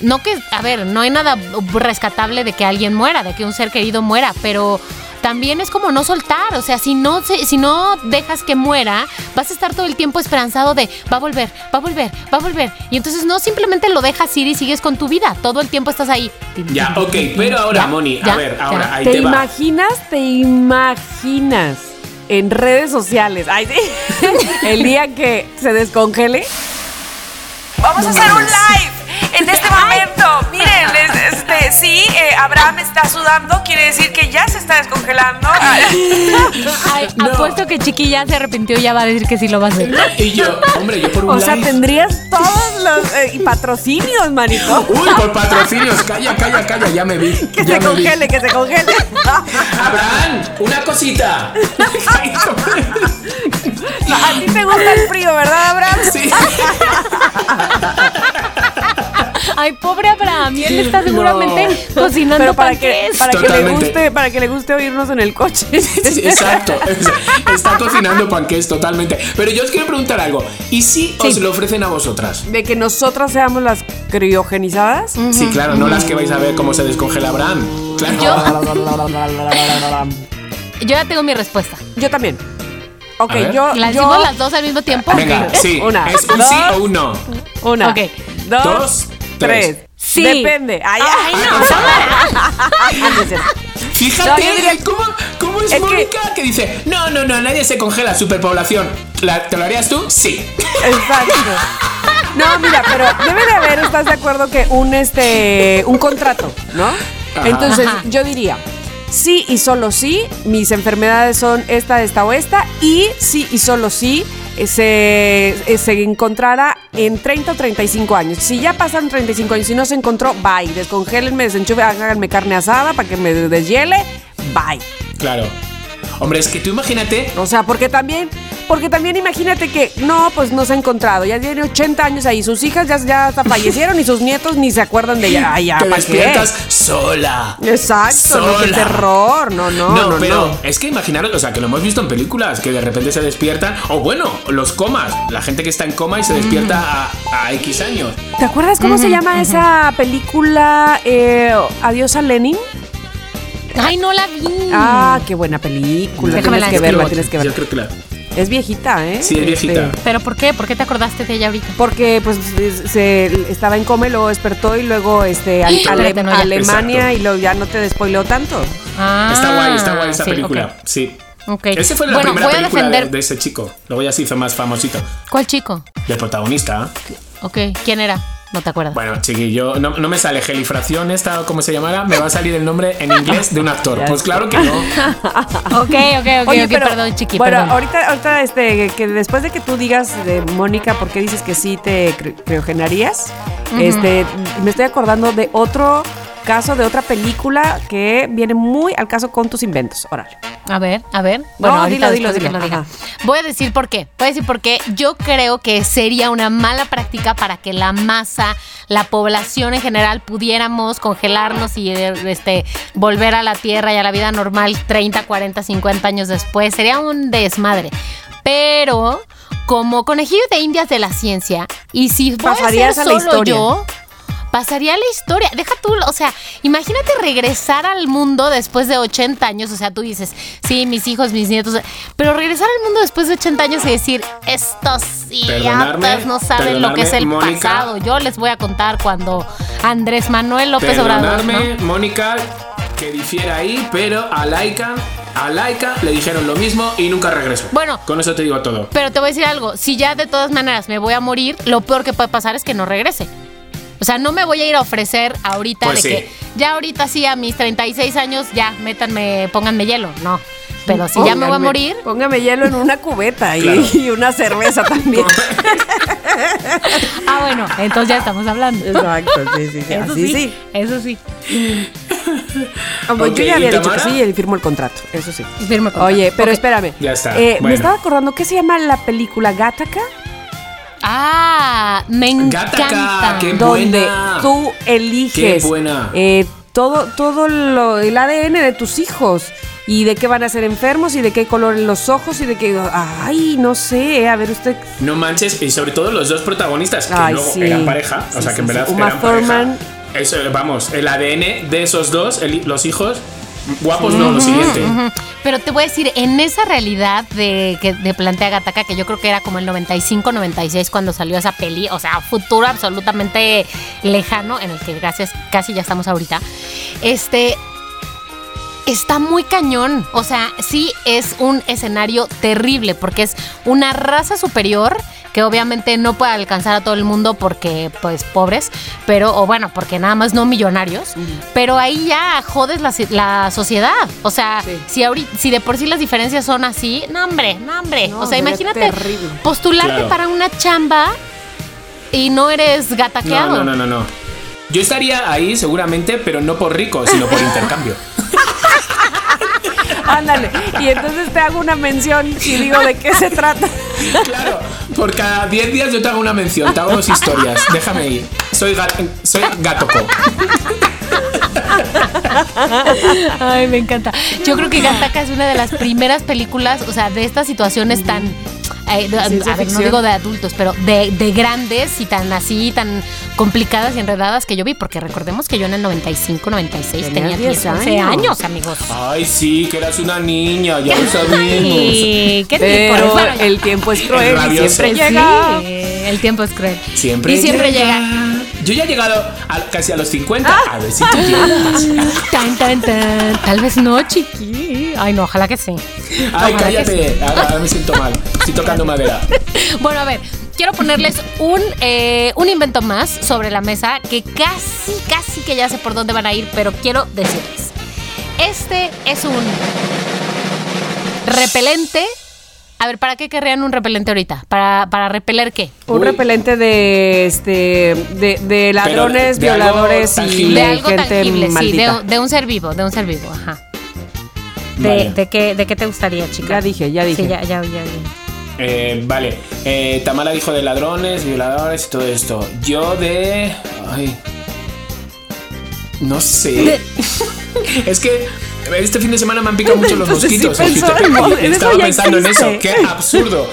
no que, a ver, no hay nada rescatable de que alguien muera, de que un ser querido muera, pero también es como no soltar, o sea, si no se- si no dejas que muera, vas a estar todo el tiempo esperanzado de va a volver, va a volver, va a volver. Y entonces no simplemente lo dejas ir y sigues con tu vida, todo el tiempo estás ahí. Ya, ok, pero ahora, Ya, Moni, a ver, ya. ahora, ahí ¿Te te, va. imaginas? ¿Te imaginas en redes sociales? Ay, sí. El día que se descongele. Vamos a hacer un live en este momento. Miren, les- este, sí, eh, Abraham está sudando, quiere decir que ya se está descongelando. Ay, No. Apuesto que Chiquilla se arrepintió y ya va a decir que sí lo va a hacer. Y yo, hombre, yo por un O sea, live. tendrías todos los eh, y patrocinios, manito. Uy, por patrocinios, calla, calla, calla, ya me vi. Que ya se me vi. congele, que se congele. Abraham, una cosita. A ti te gusta el frío, ¿verdad, Abraham? Sí. Ay, pobre Abraham, y él está seguramente cocinando Pero para que, panqués. para que le guste, para que le guste oírnos en el coche. Sí, exacto. Es- Está cocinando panqués totalmente. Pero yo os quiero preguntar algo. ¿Y si os lo ofrecen a vosotras? De que nosotras seamos las criogenizadas. Sí, claro, no las que vais a ver cómo se descongela Abraham. Claro. Yo ya tengo mi respuesta. Yo también. Ok, yo. ¿La yo decimos las dos al mismo tiempo? Venga, sí. Una, ¿Es un dos. sí o un no? Una. Ok. Dos. Dos, tres. tres. Sí. Depende. Ay, no. Fíjate No, diría- ¿cómo, cómo es, Mónica que... dice, no, no, no, nadie se congela, superpoblación. ¿La- ¿Te lo harías tú? Sí. Exacto. No, mira, pero debe de haber, ¿estás de acuerdo que un este un contrato, ¿no? Entonces, Ajá. yo diría, sí y solo sí, mis enfermedades son esta, esta o esta, y sí y solo sí se, eh, se encontrará en 30 o 35 años. Si ya pasaron 35 años y no se encontró, bye. Descongélenme, desenchufe, háganme carne asada para que me deshiele, bye. Claro. Hombre, es que tú imagínate O sea, porque también, porque también imagínate que no, pues no se ha encontrado. Ya tiene 80 años ahí. Sus hijas ya, ya hasta fallecieron y sus nietos ni se acuerdan de ella. Ay, ya, te ¿para despiertas qué? sola. Exacto, no, qué Sola. terror. No, no, No, no, pero no. es que imaginaros, o sea, que lo hemos visto en películas, que de repente se despiertan, o bueno, los comas, la gente que está en coma y se despierta a, a X años. ¿Te acuerdas cómo se llama esa película eh, Adiós a Lenin? Ay, no la vi. Ah, qué buena película. Déjame Tienes la que verla, tienes que Yo verla. creo que la... Es viejita, ¿eh? Sí, es viejita. Este, ¿Pero por qué? ¿Por qué te acordaste de ella ahorita? Porque pues es- se estaba en coma y luego despertó y luego este a- Espérate, Ale- no, ya. Alemania Exacto. y luego ya no te despoiló tanto. Ah, Está guay, está guay esa sí, película. Sí. Ok. Ese fue la bueno, primera voy a película de- defender. de, ese chico. Luego ya se hizo más famosito. ¿Cuál chico? De protagonista. Ok, ¿quién era? No te acuerdas. Bueno, chiquillo, no, no me sale gelifracción esta o como se llamara, me va a salir el nombre en inglés de un actor. Pues claro que no. Ok, ok, ok, Oye, ok, pero, perdón, chiqui, Bueno, perdón. ahorita, ahorita este, que después de que tú digas de Mónica, ¿por qué dices que sí te criogenarías? Este, me estoy acordando de otro caso, de otra película que viene muy al caso con tus inventos. Órale. A ver, a ver. No, Bueno, ahorita dilo, dilo, dilo. diga. Voy a decir por qué. Voy a decir por qué. Yo creo que sería una mala práctica para que la masa, la población en general, pudiéramos congelarnos y este, volver a la Tierra y a la vida normal 30, 40, 50 años después. Sería un desmadre. Pero como conejillo de indias de la ciencia, y si voy Pasarías a ser la solo historia. yo, pasaría la historia. Deja tú, o sea, imagínate regresar al mundo después de 80 años. O sea, tú dices, sí, mis hijos, mis nietos. Pero regresar al mundo después de 80 años y decir, estos idiotas no saben lo que es el Mónica. pasado. Yo les voy a contar cuando Andrés Manuel López Obrador. ¿no? Mónica, que difiera ahí, pero a Laika, a Laika le dijeron lo mismo y nunca regresó. Bueno. Con eso te digo todo. Pero te voy a decir algo, si ya de todas maneras me voy a morir, lo peor que puede pasar es que no regrese. O sea, no me voy a ir a ofrecer ahorita Pues de sí. que ya ahorita sí a mis 36 años ya métanme, pónganme hielo. No. Pero si ya me voy a morir, Póngame hielo en una cubeta y, Claro. y una cerveza también. ah bueno, entonces ya estamos hablando. Exacto, sí, sí, sí. Eso Así sí, sí. Eso sí. Yo ya había ¿y dicho que sí y firmo el contrato, eso sí. Firme contrato. Oye, pero espérame. Ya está, Eh, Me estaba acordando, ¿qué se llama la película Gattaca? Ah, me Gattaca, encanta. qué donde buena. tú eliges Qué buena. eh, todo, todo lo, el ADN de tus hijos y de qué van a ser enfermos y de qué color en los ojos y de qué... Ay, no sé, a ver usted... No manches, y sobre todo los dos protagonistas, que Ay, luego sí. eran pareja, o sea sí, que en verdad Uma eran Thurman. pareja. Eso, vamos, el ADN de esos dos, el- los hijos, guapos no, lo siguiente. Pero te voy a decir, en esa realidad de que de Plantea Gataca, que yo creo que era como el 95-96 cuando salió esa peli, o sea, futuro absolutamente lejano, en el que gracias casi ya estamos ahorita, este está muy cañón. O sea, sí es un escenario terrible porque es una raza superior que obviamente no puede alcanzar a todo el mundo porque, pues, pobres, pero, o bueno, porque nada más no millonarios, pero ahí ya jodes la, la sociedad. O sea, Sí. si, ahorita, si de por sí las diferencias son así, no, hombre, no, hombre. No, o sea, imagínate terrible. postularte Claro. para una chamba y no eres No, gataqueado. no, no, no, no. Yo estaría ahí seguramente, pero no por rico, sino por intercambio. Ándale. Y entonces te hago una mención y digo de qué se trata. Claro, por cada 10 días yo te hago una mención, te hago dos historias. Déjame ir. Soy, gato, soy gatoco. Ay, me encanta. Yo creo que Gataca es una de las primeras películas, o sea, de estas situaciones tan. Eh, de- a ver, no digo de adultos, pero de, de grandes y tan así, tan complicadas y enredadas que yo vi, porque recordemos que yo en el 95, 96 Tenías tenía 10 10, 11 años. años, amigos. Ay, sí, que eras una niña, ya lo sabemos. Ay, ¿qué tipo? Pero Bueno, el tiempo es cruel y siempre Sí, llega. el tiempo es cruel. Siempre y siempre llega. Yo ya he llegado a- casi a los 50. A ver si tú quieres. Tan, tan, tan. Tal vez no, chiqui. Ay, no, ojalá que sí. Ay, Ojalá cállate. Ahora, ahora me siento mal. Estoy tocando madera. Bueno, a ver, quiero ponerles un, eh, un invento más sobre la mesa que casi, casi que ya sé por dónde van a ir, pero quiero decirles. Este es un repelente. A ver, ¿para qué querrían un repelente ahorita? ¿Para, para repeler qué? Un Uy. repelente de este de, de ladrones, de violadores y. De algo gente tangible, sí, maldita. de, de un ser vivo, de un ser vivo, ajá. De, Vale. de qué, ¿De qué te gustaría, chica? Ya dije, ya dije. Sí, ya, ya, ya, ya. Eh, vale. Eh, Tamara dijo de ladrones, violadores y todo esto. Yo de. Ay. No sé. es que. Este fin de semana me han picado mucho los Entonces, sí mosquitos. pensó eso estaba pensando en eso. Qué absurdo.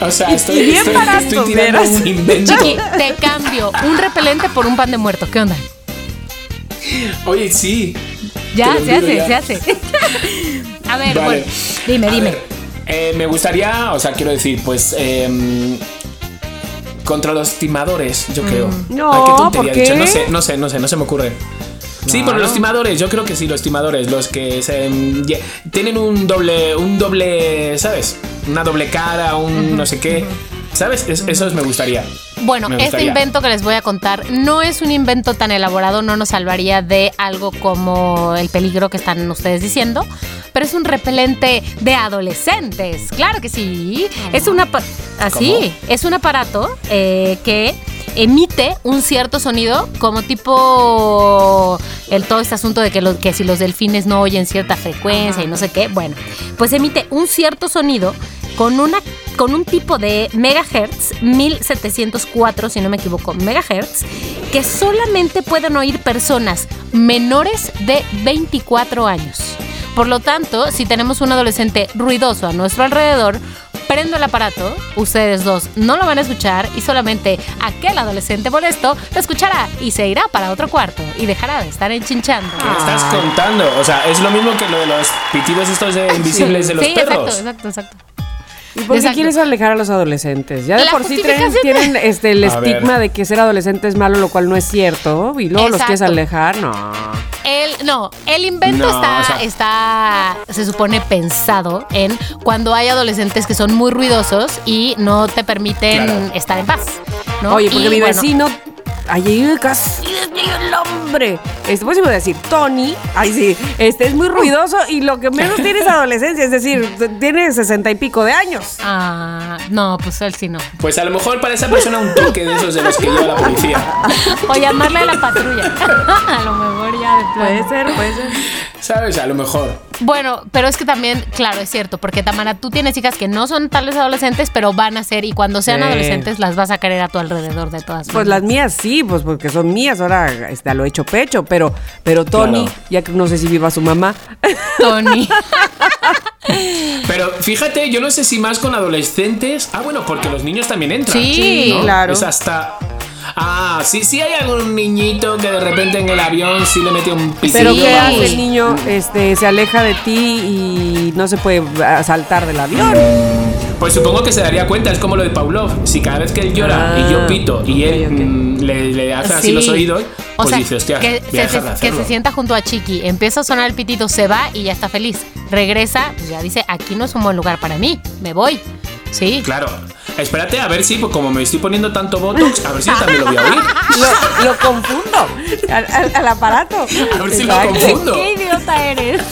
O sea, estoy, bien estoy, barato, estoy tirando un invento. Chiqui, te cambio un repelente por un pan de muerto. ¿Qué onda? Oye, sí. Ya, se hace, ya. se hace. A ver, Vale. bueno, dime, A dime. ver, eh, me gustaría, o sea, quiero decir, pues. em, contra los timadores, yo creo. No, Ay, qué tontería ¿por he dicho. qué? No sé, no sé, no sé, no se me ocurre. Sí, por los timadores, yo creo que sí, los timadores, los que se, ye- tienen un doble, un doble, ¿sabes? Una doble cara, un no sé qué. ¿Sabes? Es- me gustaría. Bueno, Me este invento que les voy a contar no es un invento tan elaborado, no nos salvaría de algo como el peligro que están ustedes diciendo, pero es un repelente de adolescentes. Claro que sí. Es una pa- así, ¿Cómo? es un aparato eh, que emite un cierto sonido como tipo el todo este asunto de que, los- que si los delfines no oyen cierta frecuencia y no sé qué, bueno, pues emite un cierto sonido con una con un tipo de megahertz 1704 si no me equivoco megahertz que solamente pueden oír personas menores de 24 años. Por lo tanto, si tenemos un adolescente ruidoso a nuestro alrededor, prendo el aparato, ustedes dos no lo van a escuchar y solamente aquel adolescente molesto lo escuchará y se irá para otro cuarto y dejará de estar enchinchando. ¿Qué me estás contando? O sea, es lo mismo que lo de los pitidos estos de invisibles de los sí, perros. exacto, exacto, exacto. ¿Y por qué quieres alejar a los adolescentes? Ya de La por sí tienen este, el A ver. estigma de que ser adolescente es malo, lo cual no es cierto. Y luego los quieres alejar, no. El, no, el invento No, está, o sea- está, se supone, pensado en cuando hay adolescentes que son muy ruidosos y no te permiten Claro. estar en paz. ¿no? Oye, porque Y, mi bueno, vecino. Allí casi el hombre. Este, pues iba a decir, Tony. Ay, sí. Este es muy ruidoso y lo que menos tiene es adolescencia. Es decir, tiene sesenta y pico de años. Ah, no, pues él sí no. Pues a lo mejor para esa persona un toque de esos de los que lleva la policía. O llamarle a la patrulla. a lo mejor ya de plano. Puede ser, puede ser. ¿Sabes? A lo mejor. Bueno, pero es que también, claro, es cierto, porque Tamara, tú tienes hijas que no son tales adolescentes, pero van a ser, y cuando sean Sí. adolescentes las vas a querer a tu alrededor de todas Pues las mías sí, pues porque son mías, ahora a lo hecho pecho, pero, pero Tony, Claro. ya que no sé si viva su mamá. Tony. Pero fíjate, yo no sé si más con adolescentes. Ah, bueno, porque los niños también entran. Sí. ¿no? claro. Es hasta. Ah, sí, sí hay algún niñito que de repente en el avión sí le mete un. Pero. ¿qué hace el niño? Este, se aleja de ti y no se puede ah, saltar del avión. Pues supongo que se daría cuenta, es como lo de Pavlov. Si cada vez que él llora Ah, y yo pito y él mm, le, le hacen así Sí. los oídos, O pues sea, dice, hostia, que, voy a se, dejar de que hacerlo. se sienta junto a Chiqui, empieza a sonar el pitito, se va y ya está feliz. Regresa, pues ya dice, aquí no es un buen lugar para mí, me voy. Sí. Claro. Espérate a ver si, pues como me estoy poniendo tanto botox, a ver si yo también lo voy a oír. Lo, lo confundo al, al- al aparato. A ver si lo confundo. ¿Qué idiota eres?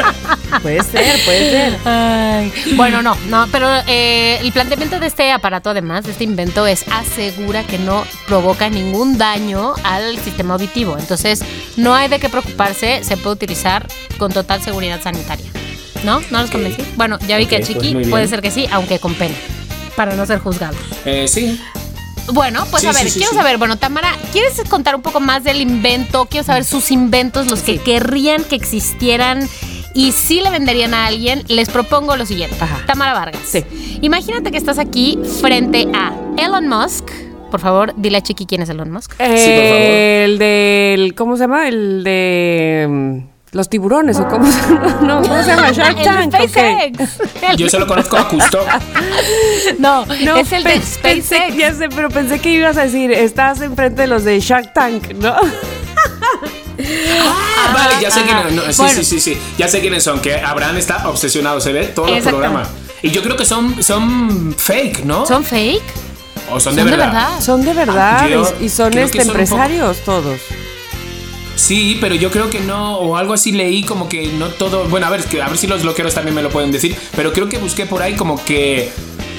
Puede ser, puede ser. Ay, Bueno, no, no, pero eh, el planteamiento de este aparato, además, de este invento, es asegura que no provoca ningún daño al sistema auditivo. Entonces, no hay de qué preocuparse, se puede utilizar con total seguridad sanitaria. ¿No? ¿No los convencí? Bueno, ya vi Ok, que pues Chiqui puede ser que sí, aunque con pena, para no ser juzgado. Eh, sí. Bueno, pues Sí, a ver, sí, sí, quiero sí. saber, bueno, Tamara, ¿quieres contar un poco más del invento? Quiero saber sus inventos, los que querrían que existieran y si le venderían a alguien. Les propongo lo siguiente. Ajá. Tamara Vargas. Sí. Imagínate que estás aquí frente a Elon Musk. Por favor, dile a Chiqui quién es Elon Musk. El del, ¿cómo se llama? El de mm, Los tiburones, o cómo, se- no, ¿cómo se llama? Shark Tank. de ok. SpaceX. El- Yo solo conozco a Custo. No, No, es el de pensé, SpaceX. ya sé, pero pensé que ibas a decir, estás enfrente de los de Shark Tank, ¿no? Ah, vale, ya sé quiénes no, sí, Bueno. sí, sí, sí. Ya sé quiénes son. Que Abraham está obsesionado, se ve todo el programa. Y yo creo que son, son fake, ¿no? ¿Son fake? o son, Son de de verdad. Son de verdad Yo y, y son este, empresarios todos. Sí, pero yo creo que no, o algo así leí como que no todo. Bueno, a ver, a ver si los bloqueros también me lo pueden decir, pero creo que busqué por ahí como que.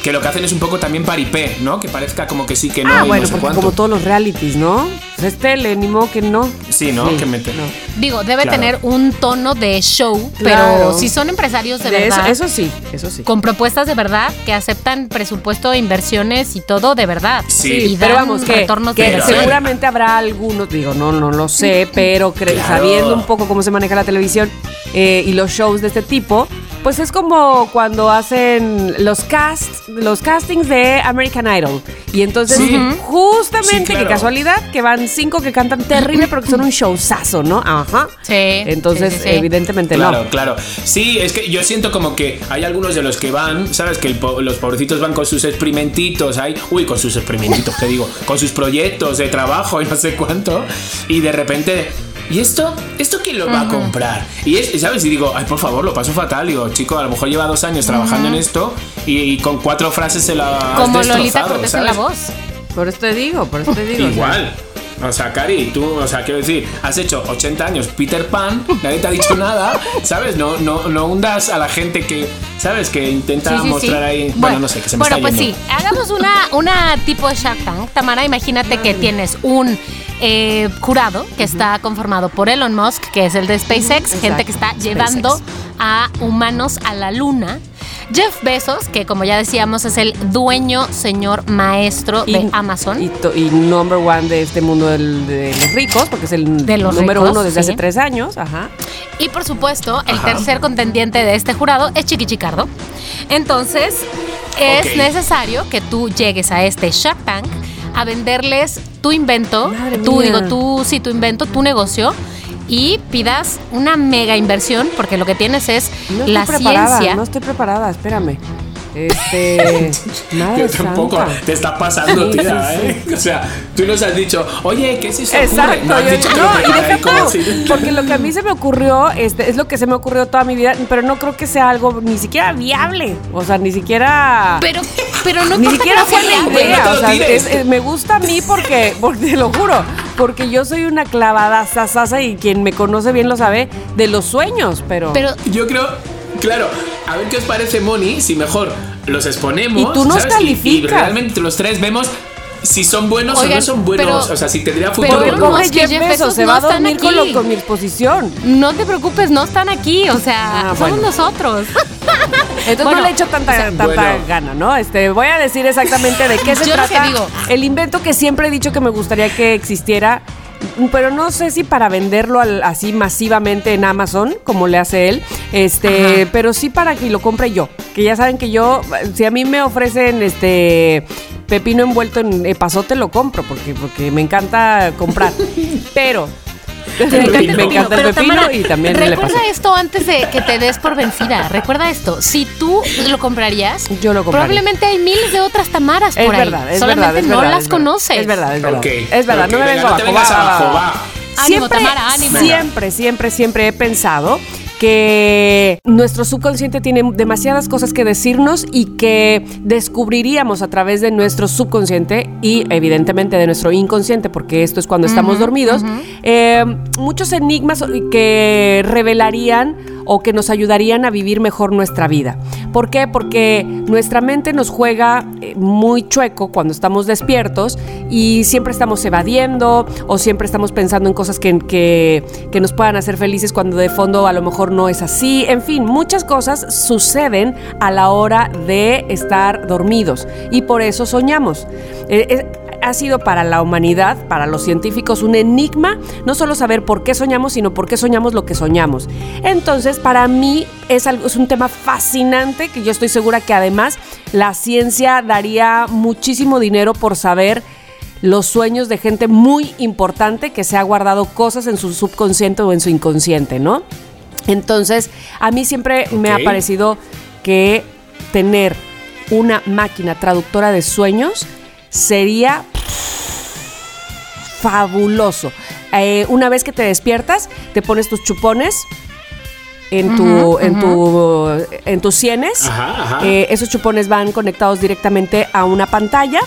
Que lo que hacen es un poco también paripé, ¿no? Que parezca como que sí, que no. ah, y bueno, no sé porque cuánto. como todos los realities, ¿no? Pues es tele, ni modo que no. Sí, ¿no? Que mete. no. Digo, debe Claro. tener un tono de show, Claro. pero si son empresarios de, verdad, eso sí, eso sí. con propuestas de verdad, que aceptan presupuesto, inversiones y todo de verdad. Sí. y pero vamos, que, retornos que de seguramente habrá algunos, digo, no, no lo sé, pero Claro. sabiendo un poco cómo se maneja la televisión eh, y los shows de este tipo, pues es como cuando hacen los casts, los castings de American Idol. Y entonces, Sí. justamente, Sí, claro. qué casualidad, que van cinco que cantan terrible, pero que son un showzazo, ¿no? Ajá. Sí, Entonces, sí, sí, sí. evidentemente Claro, no. claro. Sí, es que yo siento como que hay algunos de los que van, ¿sabes? Que po- los pobrecitos van con sus experimentitos ahí. Uy, con sus experimentitos, te digo. Con sus proyectos de trabajo y no sé cuánto. Y de repente. ¿Y esto? ¿Esto quién lo va a comprar? Y es, ¿sabes? Y digo, ay, por favor, lo paso fatal. Digo, chico, a lo mejor lleva dos años trabajando en esto y, y con cuatro frases se la has Como Lolita Cortés en la voz. Por eso te digo, por eso te digo. o sea, Igual. O sea, Cari, tú, o sea, quiero decir, has hecho 80 años Peter Pan, nadie te ha dicho nada, ¿sabes? No, no, no hundas a la gente que, ¿sabes? Que intenta Sí, sí, sí. mostrar ahí. Bueno, no sé, que se me bueno, está pues yendo. sí, hagamos una, una tipo de Shark Tank. Tamara, imagínate que tienes un eh, jurado que está conformado por Elon Musk, que es el de SpaceX, gente que está llevando a humanos a la luna. Jeff Bezos, que como ya decíamos es el dueño, señor maestro de Amazon. Y, number one de este mundo del- de los ricos, porque es el De los número ricos, uno desde sí. hace tres años. Ajá. Y por supuesto, el Ajá. tercer contendiente de este jurado es Chiqui Chicardo. Entonces, es necesario que tú llegues a este Shark Tank a venderles tu invento, Madre tú mía. digo, tú sí, tu invento, tu negocio y pidas una mega inversión porque lo que tienes es No la preparada, ciencia. no estoy preparada, espérame. Este. Madre Yo tampoco santa. te está pasando, Sí, tía, sí, ¿eh? O sea, tú nos has dicho, oye, ¿qué os ocurre? Exacto, No has yo- dicho que no, lo y deja si- porque lo que a mí se me ocurrió este, es lo que se me ocurrió toda mi vida, pero no creo que sea algo ni siquiera viable, o sea, ni siquiera... Pero, pero no Ni siquiera que no fue sea la idea, No o sea, es- es- me gusta a mí porque, porque te lo juro, porque yo soy una clavada sasasa y quien me conoce bien lo sabe de los sueños, pero... Pero Yo creo, claro, a ver qué os parece, Moni, si mejor los exponemos. Y tú nos ¿sabes? Y- Y, calificas. realmente los tres vemos si son buenos o no son buenos. pero- o sea, si tendría pero futuro. Porque o el no. Musk y Jeff Bezos se no va a dormir con, lo- con mi exposición. no te preocupes, no están aquí, o sea, Ah, somos bueno. nosotros. Entonces Bueno, no le echo tanta, o sea, tanta bueno. gana, ¿no? Este, voy a decir exactamente de qué se Yo lo trata. que digo. El invento que siempre he dicho que me gustaría que existiera, pero no sé si para venderlo al- así masivamente en Amazon, como le hace él, este, Ajá. pero sí para que lo compre yo. Que ya saben que yo, si a mí me ofrecen este pepino envuelto en epazote, lo compro, porque, porque me encanta comprar. pero Te encanta el me pepino, encanta el pepino Tamara, y también el Recuerda epazote. esto antes de que te des por vencida. Recuerda esto. Si tú lo comprarías, Yo lo compraría. probablemente hay miles de otras Tamaras Es por ahí. verdad, es Solamente verdad, es no verdad, las es verdad. conoces. Es verdad, es verdad. Ok, Es verdad, ok, no me venga, vengo no te abajo. vengas va, va, abajo, va. va. Ánimo, Siempre, Tamara, ánimo. siempre, siempre, siempre he pensado que nuestro subconsciente tiene demasiadas cosas que decirnos y que descubriríamos a través de nuestro subconsciente y evidentemente de nuestro inconsciente, porque esto es cuando estamos dormidos, eh, muchos enigmas que revelarían o que nos ayudarían a vivir mejor nuestra vida. ¿Por qué? Porque nuestra mente nos juega eh, muy chueco cuando estamos despiertos y siempre estamos evadiendo o siempre estamos pensando en cosas que, que, que nos puedan hacer felices cuando de fondo a lo mejor no es así. En fin, muchas cosas suceden a la hora de estar dormidos y por eso soñamos. Eh, eh, ha sido para la humanidad, para los científicos, un enigma, no solo saber por qué soñamos, sino por qué soñamos lo que soñamos. Entonces, para mí es, algo, es un tema fascinante que yo estoy segura que además la ciencia daría muchísimo dinero por saber los sueños de gente muy importante que se ha guardado cosas en su subconsciente o en su inconsciente, ¿no? Entonces, a mí siempre me ha parecido que tener una máquina traductora de sueños sería fabuloso. Eh, una vez que te despiertas, te pones tus chupones en tu, en tu, en tus sienes. Ajá, ajá. Eh, esos chupones van conectados directamente a una pantalla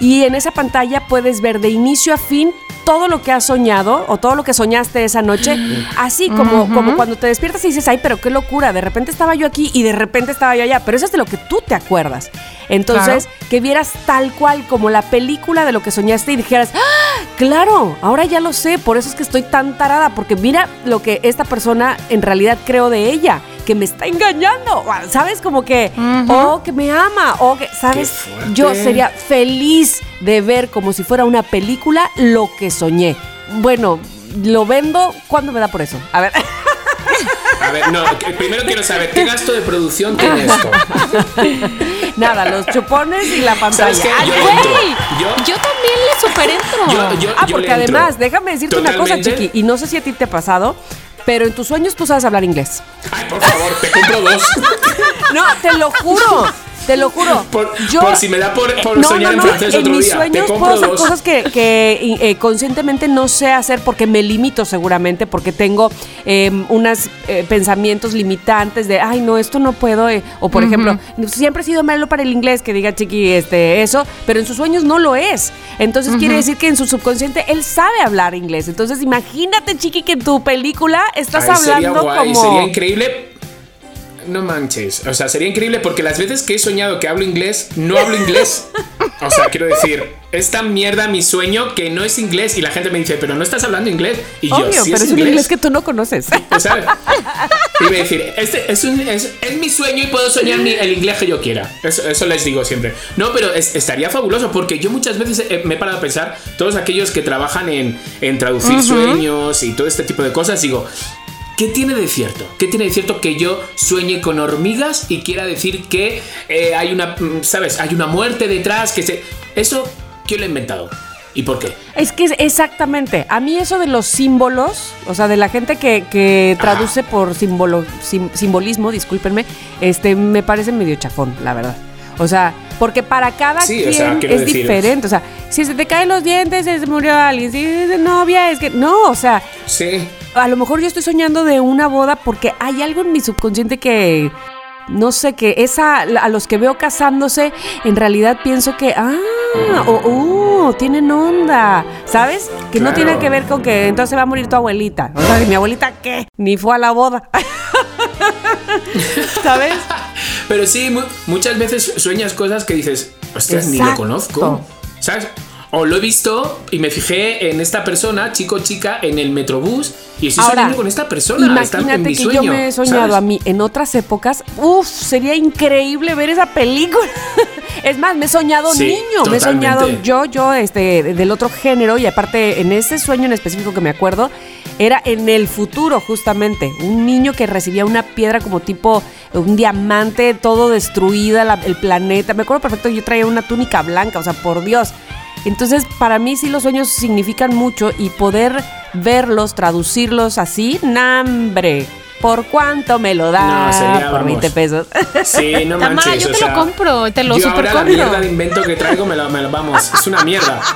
y en esa pantalla puedes ver de inicio a fin todo lo que has soñado o todo lo que soñaste esa noche, así como, como cuando te despiertas y dices, ay, pero qué locura, de repente estaba yo aquí y de repente estaba yo allá, pero eso es de lo que tú te acuerdas. Entonces, que vieras tal cual como la película de lo que soñaste y dijeras, ¡Ah, claro, ahora ya lo sé, por eso es que estoy tan tarada, porque mira lo que esta persona en realidad creo de ella, que me está engañando, ¿sabes? Como que, o que me ama, o que, ¿sabes? Yo sería feliz de ver como si fuera una película lo que soñé. Bueno, lo vendo, ¿cuándo me da por eso? A ver. A ver, no, primero quiero saber, ¿qué gasto de producción tiene esto? Nada, los chupones y la pantalla. ¿Sabes qué? Ay, Yo. Yo, Yo también le super entro. yo, yo, Ah, yo porque le entro. además, déjame decirte una cosa. Chiqui, y no sé si a ti te ha pasado, pero en tus sueños tú sabes hablar inglés. Ay, por favor, te compro dos. No, te lo juro. Te lo juro. Por, por si me da por, por no, soñar no, en no, francés en otro mis día. sueños te puedo hacer dos. cosas que, que, eh, conscientemente no sé hacer porque me limito seguramente, porque tengo eh, unos pensamientos limitantes de, ay, no, esto no puedo. eh, O por ejemplo, siempre he sido malo para el inglés, que diga chiqui este, eso, pero en sus sueños no lo es. Entonces quiere decir que en su subconsciente él sabe hablar inglés. Entonces imagínate, chiqui, que en tu película estás Ay, sería hablando guay, como... sería increíble. No manches. O sea, sería increíble porque las veces que he soñado que hablo inglés, no hablo inglés. O sea, quiero decir, esta mierda mi sueño que no es inglés y la gente me dice, pero no estás hablando inglés. Y yo, sí pero es, un inglés que tú no conoces. ¿Sabes? Y voy a decir, este es, un- es- es mi sueño y puedo soñar mi- el inglés que yo quiera. Eso, eso les digo siempre. No, pero es- estaría fabuloso porque yo muchas veces eh, me he parado a pensar, todos aquellos que trabajan en, en traducir sueños y todo este tipo de cosas, digo, ¿qué tiene de cierto? ¿Qué tiene de cierto que yo sueñe con hormigas y quiera decir que eh, hay una, mm, ¿sabes? Hay una muerte detrás, que se... Eso, ¿quién lo ha inventado? ¿Y por qué? Es que es exactamente. A mí eso de los símbolos, o sea, de la gente que, que traduce por símbolo, sim- simbolismo, discúlpenme, este, me parece medio chafón, la verdad. O sea, porque para cada Sí, o quien sea, es decir- diferente. O sea, si se te caen los dientes, se murió alguien. Si es de novia, es que. No, o sea, Sí. a lo mejor yo estoy soñando de una boda porque hay algo en mi subconsciente que no sé que esa a los que veo casándose en realidad pienso que ah oh, oh, tienen onda sabes que no tiene que ver con que entonces va a morir tu abuelita o sea ¿y mi abuelita qué ni fue a la boda sabes Pero sí, mu- muchas veces sueñas cosas que dices, ostras, ni lo conozco. ¿Sabes? O lo he visto y me fijé en esta persona, chico chica, en el metrobús y estoy Ahora, soñando con esta persona. en Imagínate mi que sueño, yo me he soñado ¿sabes? a mí en otras épocas. Uf, sería increíble ver esa película. es más, me he soñado Sí, niño, me he soñado yo, yo, este, del otro género y aparte en ese sueño en específico que me acuerdo era en el futuro justamente, un niño que recibía una piedra como tipo un diamante, todo destruida, la- el planeta. Me acuerdo perfecto, yo traía una túnica blanca, o sea, por Dios. Entonces, para mí sí los sueños significan mucho y poder verlos, traducirlos así, ¡nambre! ¿Por cuánto me lo da? No, sería, por vamos. 20 pesos. Sí, no Tamara, manches. yo o te sea, lo compro, te lo yo super ahora la mierda de invento que traigo me lo, me lo- vamos, es una mierda.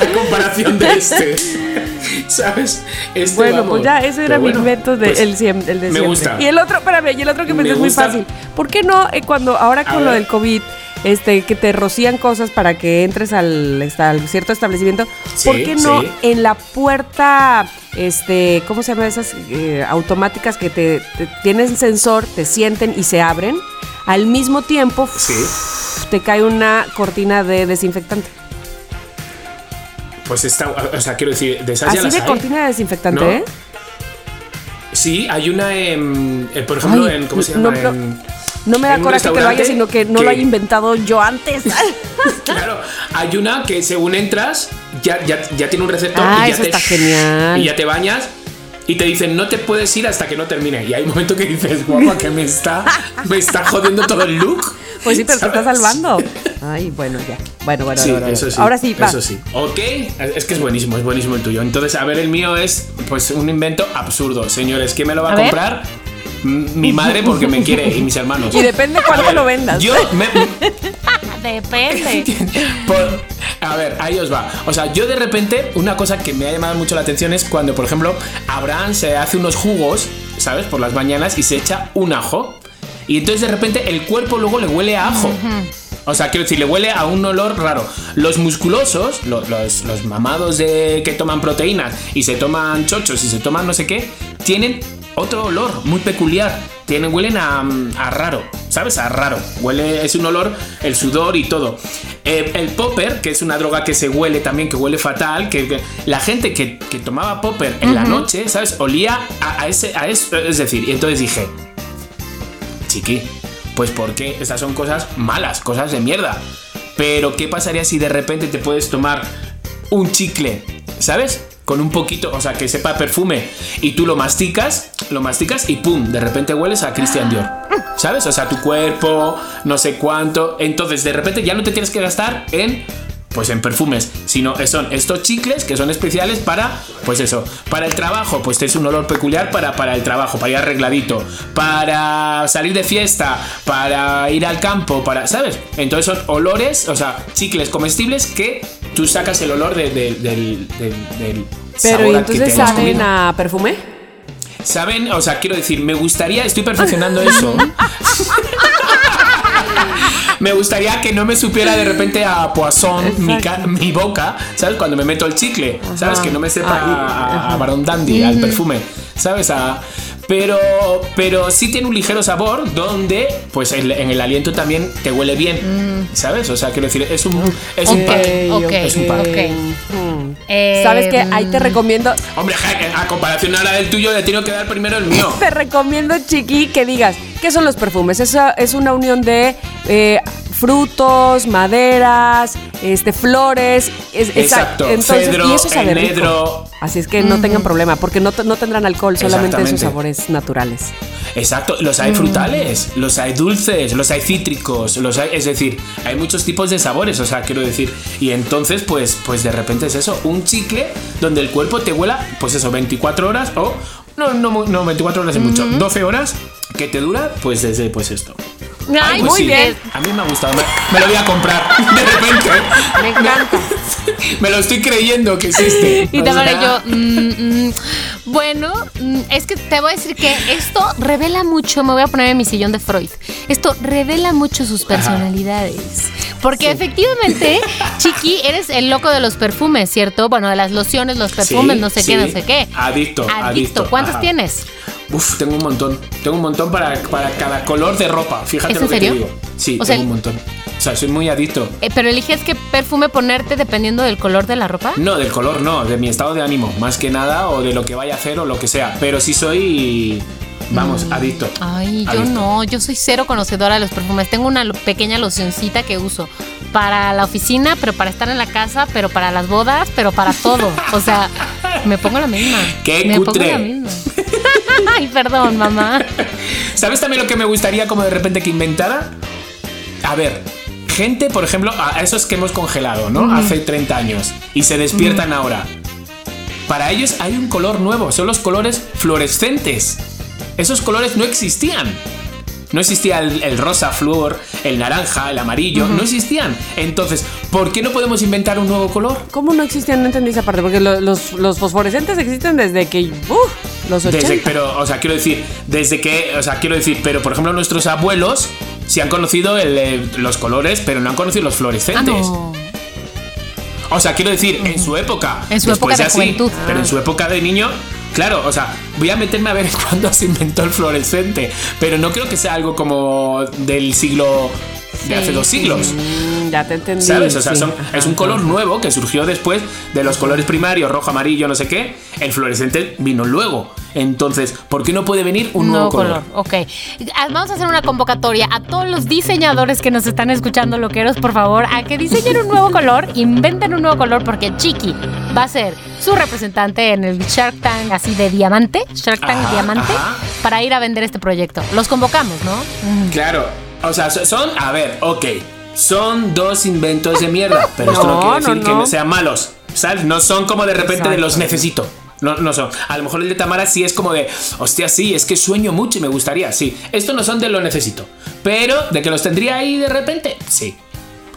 A comparación de este. ¿Sabes? Este, bueno, vamos. pues ya, ese era mi invento de, pues, el, siem- el de me siempre. gusta. Y el otro, espérame, y el otro que Me pensé es muy fácil. ¿Por qué no eh, cuando ahora A con lo ver. del COVID, este, que te rocían cosas para que entres al, cierto establecimiento, ¿por Sí, qué no sí. en la puerta, este, ¿cómo se llama esas eh, automáticas que te, te- tienen sensor, te sienten y se abren? Al mismo tiempo, Sí. te cae una cortina de desinfectante. Pues está, o sea, quiero decir, de esas ya Así las de hay. cortina de desinfectante, ¿No? ¿eh? Sí, hay una en, eh, por ejemplo, Ay, en, ¿cómo se no, llama? no. En- No me da coraje que lo haya, sino que no lo haya inventado yo antes. Claro, hay una que según entras, ya, ya, ya tiene un receptor Ah, y ya eso te, está genial. Y ya te bañas y te dicen no te puedes ir hasta que no termine. Y hay un momento que dices, guapa, que me está, me está jodiendo todo el look. Pues sí, pero te está ¿Sabes? salvando. Ay, bueno, ya. Bueno, bueno, Sí, bueno, bueno. eso sí. Ahora sí, va. Eso sí. Ok, es que es buenísimo, es buenísimo el tuyo. Entonces, a ver, el mío es pues un invento absurdo. Señores, ¿quién me lo va a, comprar? Mi madre porque me quiere y mis hermanos. Y depende cuánto lo vendas. Yo me, Depende. Por- a ver, ahí os va. O sea, yo de repente, una cosa que me ha llamado mucho la atención es cuando, por ejemplo, Abraham se hace unos jugos, ¿sabes? Por las mañanas y se echa un ajo. Y entonces de repente el cuerpo luego le huele a ajo. O sea, quiero decir, le huele a un olor raro. Los musculosos, lo- los, los mamados de que toman proteínas y se toman chochos y se toman no sé qué, tienen otro olor muy peculiar. Tienen, huelen a, a raro, ¿sabes? A raro. Huele, es un olor, el sudor y todo. Eh, el popper, que es una droga que se huele también, que huele fatal, que, que la gente que, que tomaba popper en la noche, ¿sabes? Olía a, a ese, a eso. Es decir, y entonces dije, chiqui, pues porque estas son cosas malas, cosas de mierda. Pero ¿qué pasaría si de repente te puedes tomar un chicle, ¿sabes? Con un poquito, o sea, que sepa perfume y tú lo masticas, lo masticas y pum, de repente hueles a Christian Dior. ¿Sabes? O sea, tu cuerpo, no sé cuánto. Entonces, de repente ya no te tienes que gastar en pues en perfumes, sino son estos chicles que son especiales para, pues eso, para el trabajo, pues es un olor peculiar para, para el trabajo, para ir arregladito, para salir de fiesta, para ir al campo, para, ¿sabes? Entonces son olores, o sea, chicles comestibles que tú sacas el olor de- de- del, del Pero sabor ¿y entonces saben a perfume? Saben, o sea, quiero decir, me gustaría, estoy perfeccionando eso. me gustaría que no me supiera de repente a poisson mi, mi boca, ¿sabes? Cuando me meto el chicle, ¿sabes? Que no me sepa a, a Baron Dandy, al perfume, ¿sabes? A- pero, pero sí tiene un ligero sabor donde, pues en el aliento también te huele bien, ¿sabes? O sea, quiero decir, es un, es un Ok, pack. Es un pack. ok. Hmm. Eh, ¿Sabes qué? Ahí te recomiendo, Hombre, ja, a comparación ahora del tuyo, le tengo que dar primero el mío. te recomiendo, Chiqui, que digas, ¿qué son los perfumes? Esa es una unión de eh, frutos, maderas, este, flores. es- esa- Exacto, Entonces, cedro, y eso sabe rico. enedro. Así es que no tengan problema, porque no, te- no tendrán alcohol, solamente Exactamente. sabores naturales. Exacto, los hay frutales, los hay dulces, los hay cítricos, los hay, es decir, hay muchos tipos de sabores, o sea, quiero decir, y entonces pues pues de repente es eso, un chicle donde el cuerpo te huela, pues eso, 24 horas o no no no 24 horas es mucho, 12 horas que te dura pues desde pues esto. Ay, pues muy sí, bien. A mí me ha gustado, me, me lo voy a comprar de repente. Me encanta. Me lo estoy creyendo que existe. Y sea, y yo, mm, mm, bueno, mm, es que te voy a decir que esto revela mucho, me voy a poner en mi sillón de Freud, esto revela mucho sus personalidades. Porque efectivamente, Chiqui, eres el loco de los perfumes, ¿cierto? Bueno, de las lociones, los perfumes, Sí, no sé sí. qué, no sé qué. Adicto, adicto, ¿Cuántos ajá. tienes? Uf, tengo un montón. Tengo un montón para, para cada color de ropa. Fíjate ¿Es lo en que serio? te digo. Sí, O sea, tengo un montón. O sea, soy muy adicto. Eh, ¿Pero eliges qué perfume ponerte dependiendo del color de la ropa? No, del color no, de mi estado de ánimo, más que nada, o de lo que vaya a hacer o lo que sea. Pero sí soy, vamos, adicto. Mm. Ay, yo Adicto. no, yo soy cero conocedora de los perfumes. Tengo una pequeña locioncita que uso para la oficina, pero para estar en la casa, pero para las bodas, pero para todo. O sea, me pongo la misma. ¡Qué me cutre! pongo la misma. Ay, perdón, mamá. ¿Sabes también lo que me gustaría como de repente que inventara? A ver, gente, por ejemplo, a esos que hemos congelado, ¿no? Hace 30 años y se despiertan ahora. Para ellos hay un color nuevo, son los colores fluorescentes. Esos colores no existían. No existía el, el rosa flúor, el naranja, el amarillo, no existían. Entonces, ¿por qué no podemos inventar un nuevo color? ¿Cómo no existían? No entendí esa parte, porque lo- los, los fosforescentes existen desde que, uh, los 80. Desde, pero, o sea, quiero decir, desde que, o sea, quiero decir, pero por ejemplo, nuestros abuelos sí han conocido el, eh, los colores, pero no han conocido los Ah, fluorescentes. no. O sea, quiero decir, en su época. En su época de juventud. Pero en su época de niño, claro, o sea, voy a meterme a ver cuándo se inventó el fluorescente. Pero no creo que sea algo como del siglo. De hace dos siglos. Ya te entendí. ¿Sabes? O sea, son- es un color nuevo que surgió después de los colores primarios, rojo, amarillo, no sé qué. El fluorescente vino luego. Entonces, ¿por qué no puede venir un nuevo, color? Ok. Ah, Vamos a hacer una convocatoria a todos los diseñadores que nos están escuchando, loqueros, por favor, a que diseñen un nuevo color, inventen un nuevo color, porque Chiqui va a ser su representante en el Shark Tank así de diamante, Shark Tank Ajá, diamante, ajá. para ir a vender este proyecto. Los convocamos, ¿no? Claro. O sea, so- son, a ver, ok. son dos inventos de mierda. Pero esto no, No, quiere decir no, que no. sean malos. ¿Sabes? No son como de repente de los necesito. No, no son. A lo mejor el de Tamara sí es como de, hostia, sí, es que sueño mucho y me gustaría, sí. Estos no son de lo necesito. Pero de que los tendría ahí de repente, sí.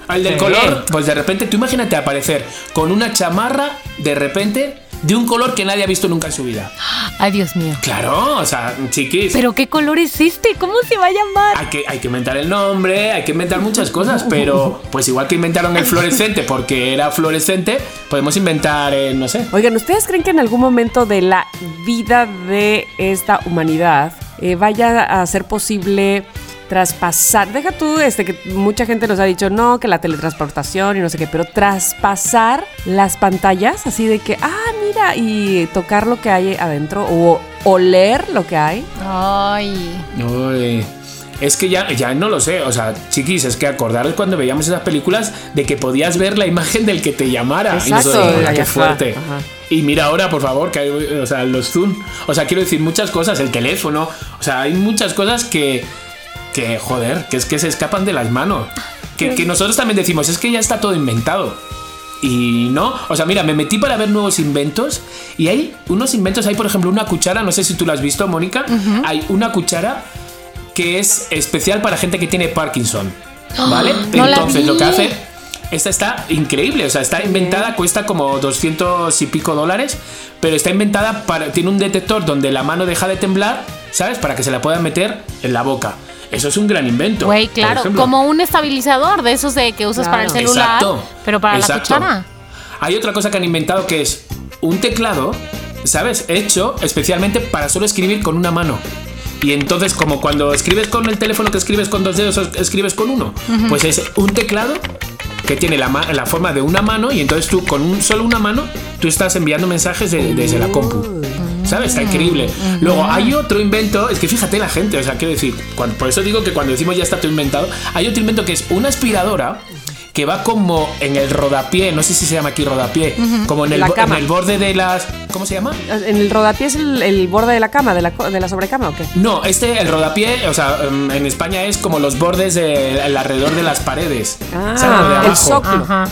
El del Sí. color, pues de repente, tú imagínate aparecer con una chamarra de repente de un color que nadie ha visto nunca en su vida. Ay, Dios mío. Claro, o sea, chiquis. ¿Pero qué color es este? ¿Cómo se va a llamar? Hay que, hay que inventar el nombre, hay que inventar muchas cosas, pero pues igual que inventaron el fluorescente porque era fluorescente, podemos inventar, eh, no sé. Oigan, ¿ustedes creen que en algún momento de la vida de esta humanidad eh, vaya a ser posible traspasar? Deja tú, este, que mucha gente nos ha dicho, no, que la teletransportación y no sé qué, pero traspasar las pantallas, así de que, ah, mira, y tocar lo que hay adentro o oler lo que hay. Ay. Uy, Es que ya, ya no lo sé, o sea, chiquis, es que acordaros cuando veíamos esas películas de que podías ver la imagen del que te llamara. Y Exacto, "Ah, qué ajá, fuerte. ajá. Y mira ahora, por favor, que hay, o sea, los Zoom. O sea, quiero decir, muchas cosas, el teléfono. O sea, hay muchas cosas que, que joder, que es que se escapan de las manos. Que, que nosotros también decimos, es que ya está todo inventado. Y no, o sea, mira, me metí para ver nuevos inventos y hay unos inventos, hay por ejemplo una cuchara, no sé si tú la has visto, Mónica, hay una cuchara que es especial para gente que tiene Parkinson, ¿vale? no la Entonces lo que hace, esta está increíble, o sea, está inventada, cuesta como 200 y pico dólares, pero está inventada para, tiene un detector donde la mano deja de temblar, ¿sabes? Para que se la pueda meter en la boca. Eso es un gran invento. Güey, claro, como un estabilizador de esos de que usas para el celular, Exacto, pero para exacto. la cuchara. Hay otra cosa que han inventado que es un teclado, ¿sabes? Hecho especialmente para solo escribir con una mano. Y entonces, como cuando escribes con el teléfono que escribes con dos dedos o escribes con uno, pues es un teclado que tiene la, ma- la forma de una mano y entonces tú con un, solo una mano tú estás enviando mensajes de- desde la compu. ¿Sabes? Está increíble. Luego hay otro invento, es que fíjate la gente, o sea, quiero decir, cuan- por eso digo que cuando decimos ya está todo inventado, hay otro invento que es una aspiradora que va como en el rodapié, no sé si se llama aquí rodapié, como en el, en el borde de las... ¿Cómo se llama? En el rodapié es el, el borde de la cama, de la, de la sobrecama o qué? No, este, el rodapié, o sea, em, en España es como los bordes del el alrededor de las paredes. Ah, ¿sabes? Lo de el abajo. zócalo. Ajá.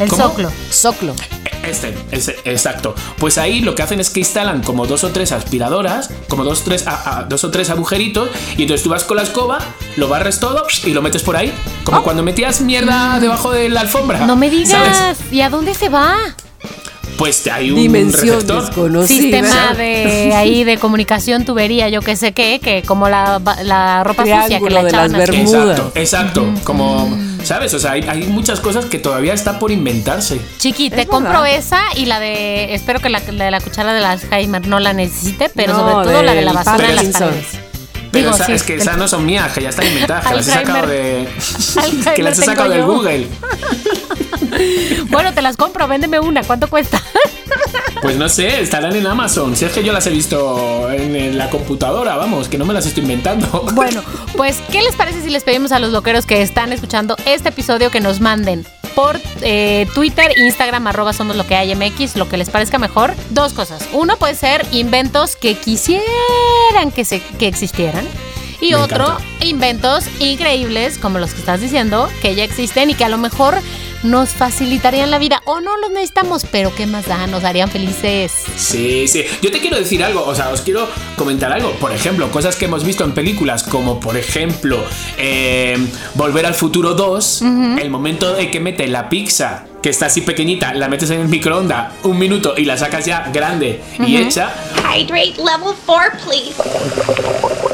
El ¿Cómo? soclo. Soclo. Este, ese, exacto. Pues ahí lo que hacen es que instalan como dos o tres aspiradoras, como dos, tres, a- a- dos o tres agujeritos, y entonces tú vas con la escoba, lo barres todo y lo metes por ahí. Como cuando metías mierda debajo de la alfombra. No me digas. ¿sabes? ¿Y a dónde se va? Pues hay un Dimensión receptor. desconocida. Sistema de ahí de comunicación, tubería, yo qué sé qué, que como la, la ropa sucia que Triángulo la de echaban las. Bermudas. Exacto, exacto. Como, ¿sabes? O sea, hay, hay muchas cosas que todavía está por inventarse. Chiqui, te Es compro verdad. esa y la de. Espero que la, la de la cuchara de Alzheimer no la necesite, pero No, sobre todo la de la basura en las paredes. Pero Digo, esa- sí, es que esas no son mías, que ya están inventadas, que las he sacado de. Que las he sacado del. Google. Bueno, te las compro, véndeme una. ¿Cuánto cuesta? Pues no sé, estarán en Amazon. Si es que yo las he visto en, en la computadora, vamos, que no me las estoy inventando. Bueno, pues, ¿qué les parece si les pedimos a los loqueros que están escuchando este episodio que nos manden por eh, Twitter, Instagram, arroba somos lo que hay MX, lo que les parezca mejor? Dos cosas. Uno puede ser inventos que quisieran que, se, que existieran. Y Me otro, encanta. inventos increíbles, como los que estás diciendo, que ya existen y que a lo mejor nos facilitarían la vida. O no los necesitamos, pero ¿qué más da? Nos harían felices. Sí, sí. Yo te quiero decir algo, o sea, os quiero comentar algo. Por ejemplo, cosas que hemos visto en películas, como por ejemplo, eh, Volver al Futuro 2, el momento de que mete la pizza, que está así pequeñita, la metes en el microondas un minuto y la sacas ya grande y hecha. Hydrate level 4, please.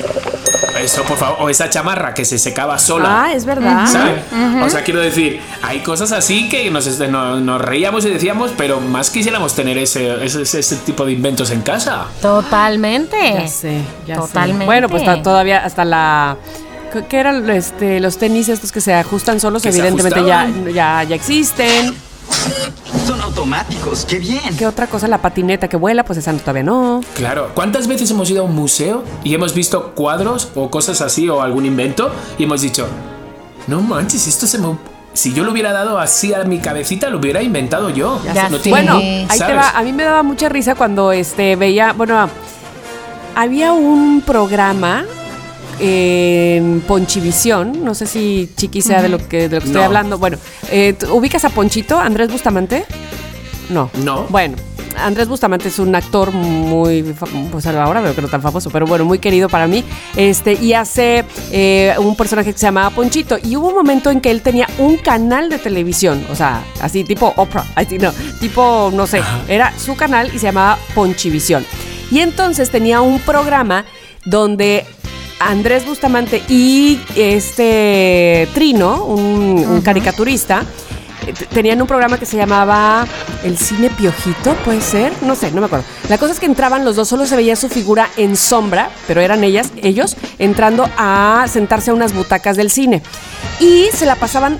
Eso, por favor. O esa chamarra que se secaba sola. Ah, es verdad. ¿Sabes? O sea, quiero decir, hay cosas así que nos, este, no- nos reíamos y decíamos, pero más quisiéramos tener ese, ese, ese tipo de inventos en casa. Totalmente. Ya sé, ya sé. Totalmente. Bueno, pues todavía hasta la. ¿qué- ¿Qué eran este, los tenis estos que se ajustan solos? Que Evidentemente ya, ya, ya existen. Son automáticos, qué bien. ¿Qué otra cosa? La patineta que vuela, pues esa no- todavía no. Claro, ¿cuántas veces hemos ido a un museo y hemos visto cuadros o cosas así o algún invento y hemos dicho, no manches, esto se me... Si yo lo hubiera dado así a mi cabecita, lo hubiera inventado yo. Ya No tiene- Bueno, ahí te ¿sabes? va. A mí me daba mucha risa cuando este veía, bueno, había un programa, en Ponchivisión. No sé si Chiqui sea de lo que, de lo que estoy No. hablando. Bueno, eh, ¿tú ¿ubicas a Ponchito, Andrés Bustamante? No. No. Bueno, Andrés Bustamante es un actor muy, pues ahora veo que no tan famoso, pero bueno, muy querido para mí. Este, y hace eh, un personaje que se llamaba Ponchito. Y hubo un momento en que él tenía un canal de televisión, o sea, así tipo Oprah, así no, tipo, no sé, era su canal y se llamaba Ponchivisión. Y entonces tenía un programa donde Andrés Bustamante y este Trino, un, un caricaturista, eh, tenían un programa que se llamaba El Cine Piojito, puede ser, no sé, no me acuerdo. La cosa es que entraban los dos, solo se veía su figura en sombra, pero eran ellas, ellos, entrando a sentarse a unas butacas del cine. Y se la pasaban,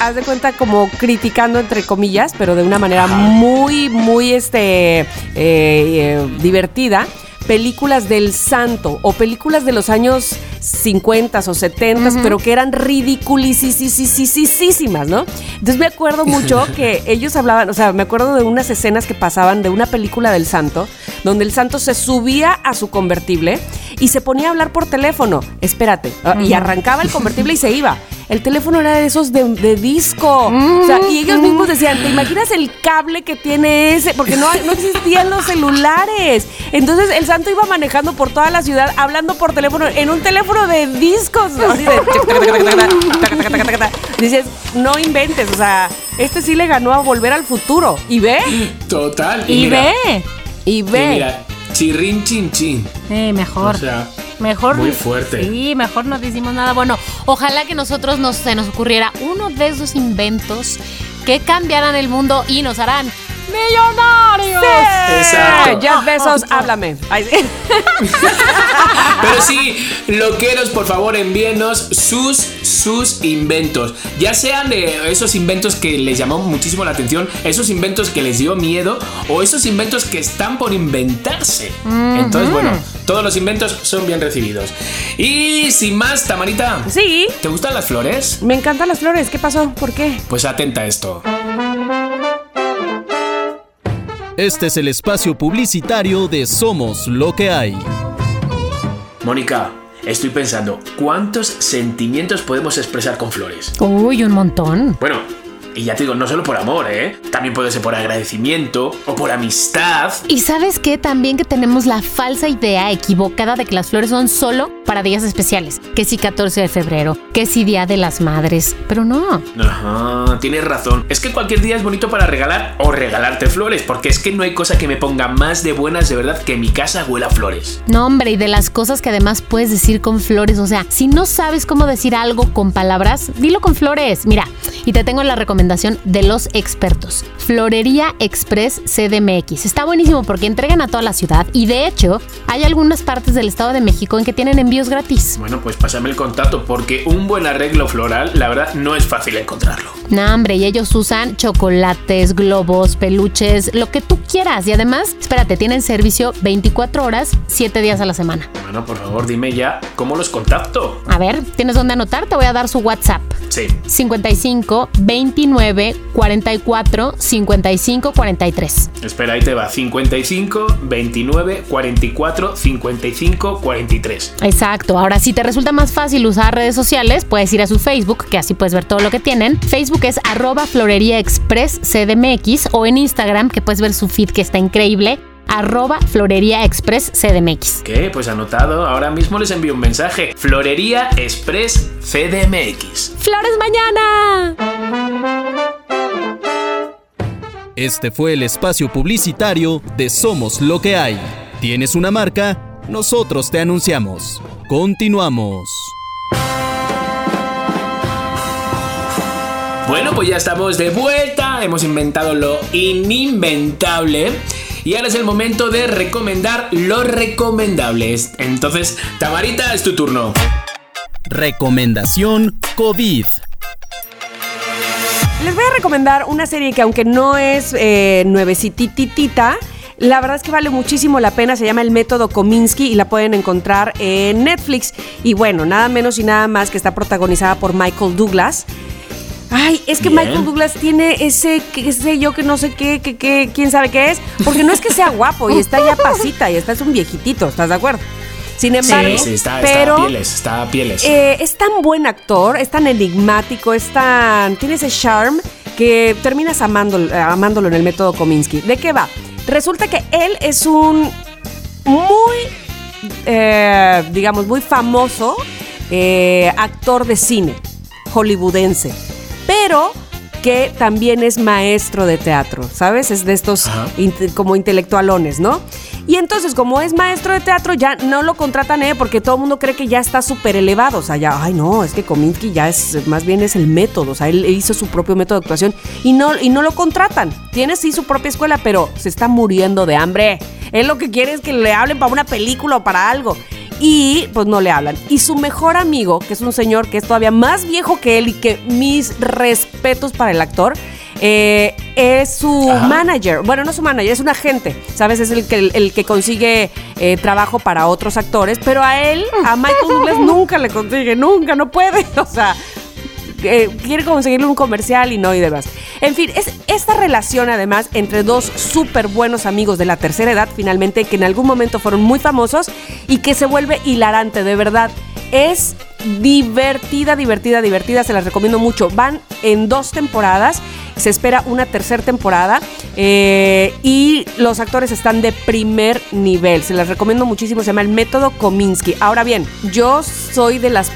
haz de cuenta, como criticando, entre comillas, pero de una manera muy, muy este, eh, eh, divertida películas del santo o películas de los años 50 o 70, pero que eran ridiculisísimas, ¿no? Entonces me acuerdo mucho que ellos hablaban, o sea, me acuerdo de unas escenas que pasaban de una película del santo, donde el santo se subía a su convertible y se ponía a hablar por teléfono, espérate, ah, y arrancaba el convertible y se iba. El teléfono era de esos de, de disco. O sea, y ellos mismos decían, ¿te imaginas el cable que tiene ese? Porque no, no existían los celulares. Entonces el santo iba manejando por toda la ciudad, hablando por teléfono, en un teléfono de discos. Así de... Dices, no inventes, o sea, este sí le ganó a Volver al Futuro. ¿Y ve? Total. Y mira, ve. Y y ve. mira, chirrin chin chin. Eh, mejor. O sea, Mejor. Muy fuerte. Sí, mejor no decimos nada. Bueno, ojalá que nosotros nos, se nos ocurriera uno de esos inventos que cambiaran el mundo y nos harán millonarios. Exacto. Jeff Bezos, háblame. Ay, sí. Pero sí, loqueros, por favor, envíenos sus, sus inventos. Ya sean esos inventos que les llamó muchísimo la atención, esos inventos que les dio miedo o esos inventos que están por inventarse. Entonces, bueno, todos los inventos son bien recibidos. Y sin más, Tamarita, Sí, ¿te gustan las flores? me encantan las flores. ¿Qué pasó? ¿Por qué? Pues atenta a esto. Este es el espacio publicitario de Somos lo que hay. Mónica, estoy pensando, ¿cuántos sentimientos podemos expresar con flores? Uy, un montón. Bueno, y ya te digo, no solo por amor, ¿eh? También puede ser por agradecimiento o por amistad. Y sabes qué? También que tenemos la falsa idea equivocada de que las flores son solo para días especiales. Que si 14 de febrero, que si Día de las Madres. Pero no. Ajá, tienes razón. Es que cualquier día es bonito para regalar o regalarte flores, porque es que no hay cosa que me ponga más de buenas de verdad que mi casa huela a flores. No, hombre, y de las cosas que además puedes decir con flores. O sea, si no sabes cómo decir algo con palabras, dilo con flores. Mira, y te tengo la recomendación de los expertos. Florería Express CDMX. Está buenísimo porque entregan a toda la ciudad y de hecho hay algunas partes del Estado de México en que tienen envíos gratis. Bueno, pues pásame el contacto, porque un buen arreglo floral, la verdad, no es fácil encontrarlo. No, hombre, y ellos usan chocolates, globos, peluches, lo que tú quieras. Y además, espérate, tienen servicio 24 horas, 7 días a la semana. Bueno, por favor, dime ya cómo los contacto. A ver, ¿tienes dónde anotar? Te voy a dar su WhatsApp. Sí. 55 29 44 55 43. Espera, ahí te va. 55, 29, 44, 55, 43. Exacto. Ahora, si te resulta más fácil usar redes sociales, puedes ir a su Facebook, que así puedes ver todo lo que tienen. Facebook es arroba Florería Express CDMX o en Instagram, que puedes ver su feed que está increíble, arroba Florería Express CDMX. ¿Qué? Pues anotado. Ahora mismo les envío un mensaje. Florería Express CDMX. ¡Flores mañana! Este fue el espacio publicitario de Somos lo que hay. ¿Tienes una marca? Nosotros te anunciamos. Continuamos. Bueno, pues ya estamos de vuelta. Hemos inventado lo inimventable. Y ahora es el momento de recomendar lo recomendable. Entonces, Tamarita, es tu turno. Recomendación COVID. Les voy a recomendar una serie que aunque no es eh, nuevecititita, la verdad es que vale muchísimo la pena. Se llama El Método Kominsky y la pueden encontrar en Netflix. Y bueno, nada menos y nada más que está protagonizada por Michael Douglas. Ay, es que Bien. Michael Douglas tiene ese, qué sé yo, que no sé qué, que, que- quién sabe qué es. Porque no es que sea guapo y está ya pasita y está es un viejitito, ¿estás de acuerdo? Sin embargo, Sí, sí, está, pero está a pieles, está a pieles. eh, es tan buen actor, es tan enigmático, es tan. tiene ese charm que terminas amándolo, amándolo en el método Kominsky. ¿De qué va? Resulta que él es un muy, eh, digamos, muy famoso eh, actor de cine hollywoodense, pero que también es maestro de teatro, ¿sabes? Es de estos inte- como intelectualones, ¿no? Y entonces, como es maestro de teatro, ya no lo contratan eh, porque todo el mundo cree que ya está súper elevado. O sea, ya, ay, no, es que Kominsky ya es, más bien es el método. O sea, él hizo su propio método de actuación y no, y no lo contratan. Tiene sí su propia escuela, pero se está muriendo de hambre. Él lo que quiere es que le hablen para una película o para algo. Y pues no le hablan. Y su mejor amigo, que es un señor que es todavía más viejo que él y que mis respetos para el actor, eh, es su Ajá. manager. Bueno, no su manager, es un agente. ¿Sabes? Es el que, el, que consigue eh, trabajo para otros actores. Pero a él, a Michael Douglas, nunca le consigue, nunca, no puede. O sea, eh, quiere conseguirle un comercial y no y demás. En fin, es esta relación además entre dos súper buenos amigos de la tercera edad, finalmente, que en algún momento fueron muy famosos y que se vuelve hilarante, de verdad. Es divertida, divertida, divertida, se las recomiendo mucho. Van en dos temporadas, se espera una tercera temporada eh, y los actores están de primer nivel. Se las recomiendo muchísimo, se llama El Método Kominsky. Ahora bien, yo soy de las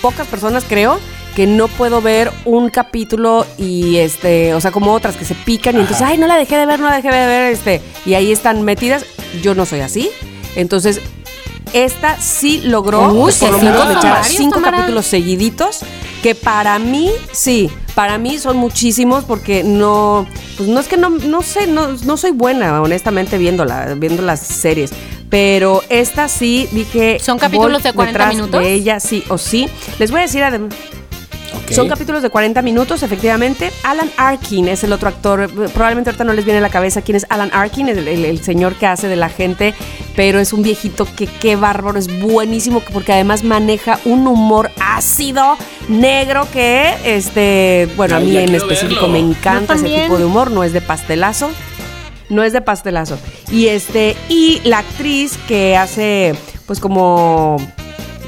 pocas personas, creo, que no puedo ver un capítulo y este, o sea, como otras que se pican y entonces, ay, no la dejé de ver, no la dejé de ver, este, y ahí están metidas. Yo no soy así. Entonces, esta sí logró Uy, por lo menos echar varios, cinco Tamara. capítulos seguiditos, que para mí, sí, para mí son muchísimos porque no, pues no es que no, no sé, no, no soy buena, honestamente, viéndola, viendo las series. Pero esta sí dije. ¿Son capítulos de 40 detrás minutos? De ella, sí o sí. Les voy a decir además. Son capítulos de 40 minutos, efectivamente. Alan Arkin es el otro actor. Probablemente ahorita no les viene a la cabeza quién es Alan Arkin, el, el- el señor que hace de la gente, pero es un viejito que qué bárbaro, es buenísimo porque además maneja un humor ácido, negro, que, este, bueno, a mí en específico verlo. me encanta ese tipo de humor, no es de pastelazo. No es de pastelazo. Y este, y la actriz que hace, pues como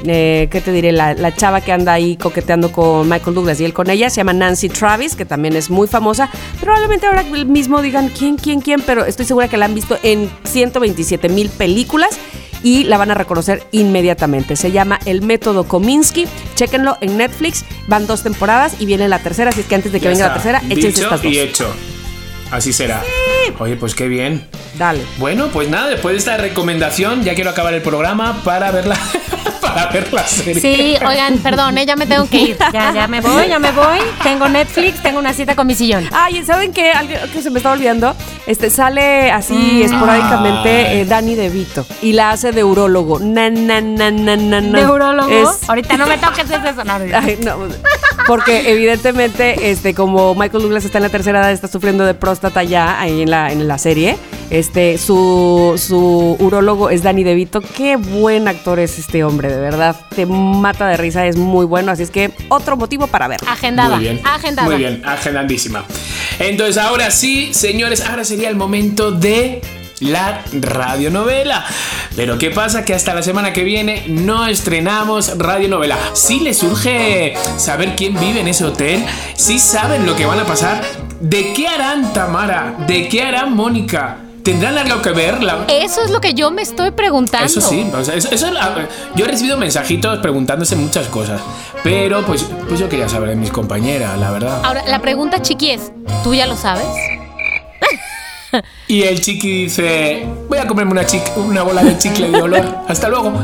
eh, ¿qué te diré? La, la chava que anda ahí coqueteando con Michael Douglas y él con ella se llama Nancy Travis, que también es muy famosa. Probablemente ahora mismo digan quién, quién, quién, pero estoy segura que la han visto en 127 mil películas y la van a reconocer inmediatamente. Se llama El Método Kominsky. Chéquenlo en Netflix. Van dos temporadas y viene la tercera, así es que antes de que Ya venga la tercera, échense estas dos. y hecho. Así será. Oye, pues qué bien. Dale. Bueno, pues nada, después de esta recomendación, ya quiero acabar el programa para verla. para ver la serie. Sí, oigan, perdón, eh, ya me tengo que ir. Ya, ya me voy, ya me voy. Tengo Netflix, tengo una cita con mi sillón. Ay, ¿saben qué? Algo que se me está olvidando. Este sale así esporádicamente Ay. eh, Danny DeVito y la hace de urólogo. Na, na, na, na, na, na. ¿Neurólogo? Es- Ahorita no me toques eso. No, no, no. Ay, no, porque evidentemente, este, como Michael Douglas está en la tercera edad, está sufriendo de próstata ya ahí en la, en la serie. Este, su, su urólogo es Danny DeVito. Qué buen actor es este hombre, de verdad. Te mata de risa, es muy bueno. Así es que otro motivo para verlo. Agendada. Muy bien. Agendada. Muy bien, agendadísima. Entonces, ahora sí, señores, ahora sería el momento de la radionovela. Pero ¿qué pasa? Que hasta la semana que viene no estrenamos radionovela. Si les surge saber quién vive en ese hotel, si saben lo que van a pasar, ¿de qué harán Tamara? ¿De qué harán Mónica? ¿Tendrán algo que ver? La- Eso es lo que yo me estoy preguntando. Eso sí, o sea, eso- eso es la- yo he recibido mensajitos preguntándose muchas cosas, pero pues, pues yo quería saber de mis compañeras, la verdad. Ahora, la pregunta, chiqui, es: ¿tú ya lo sabes? Y el chiqui dice, voy a comerme una, chic- una bola de chicle de olor. Hasta luego.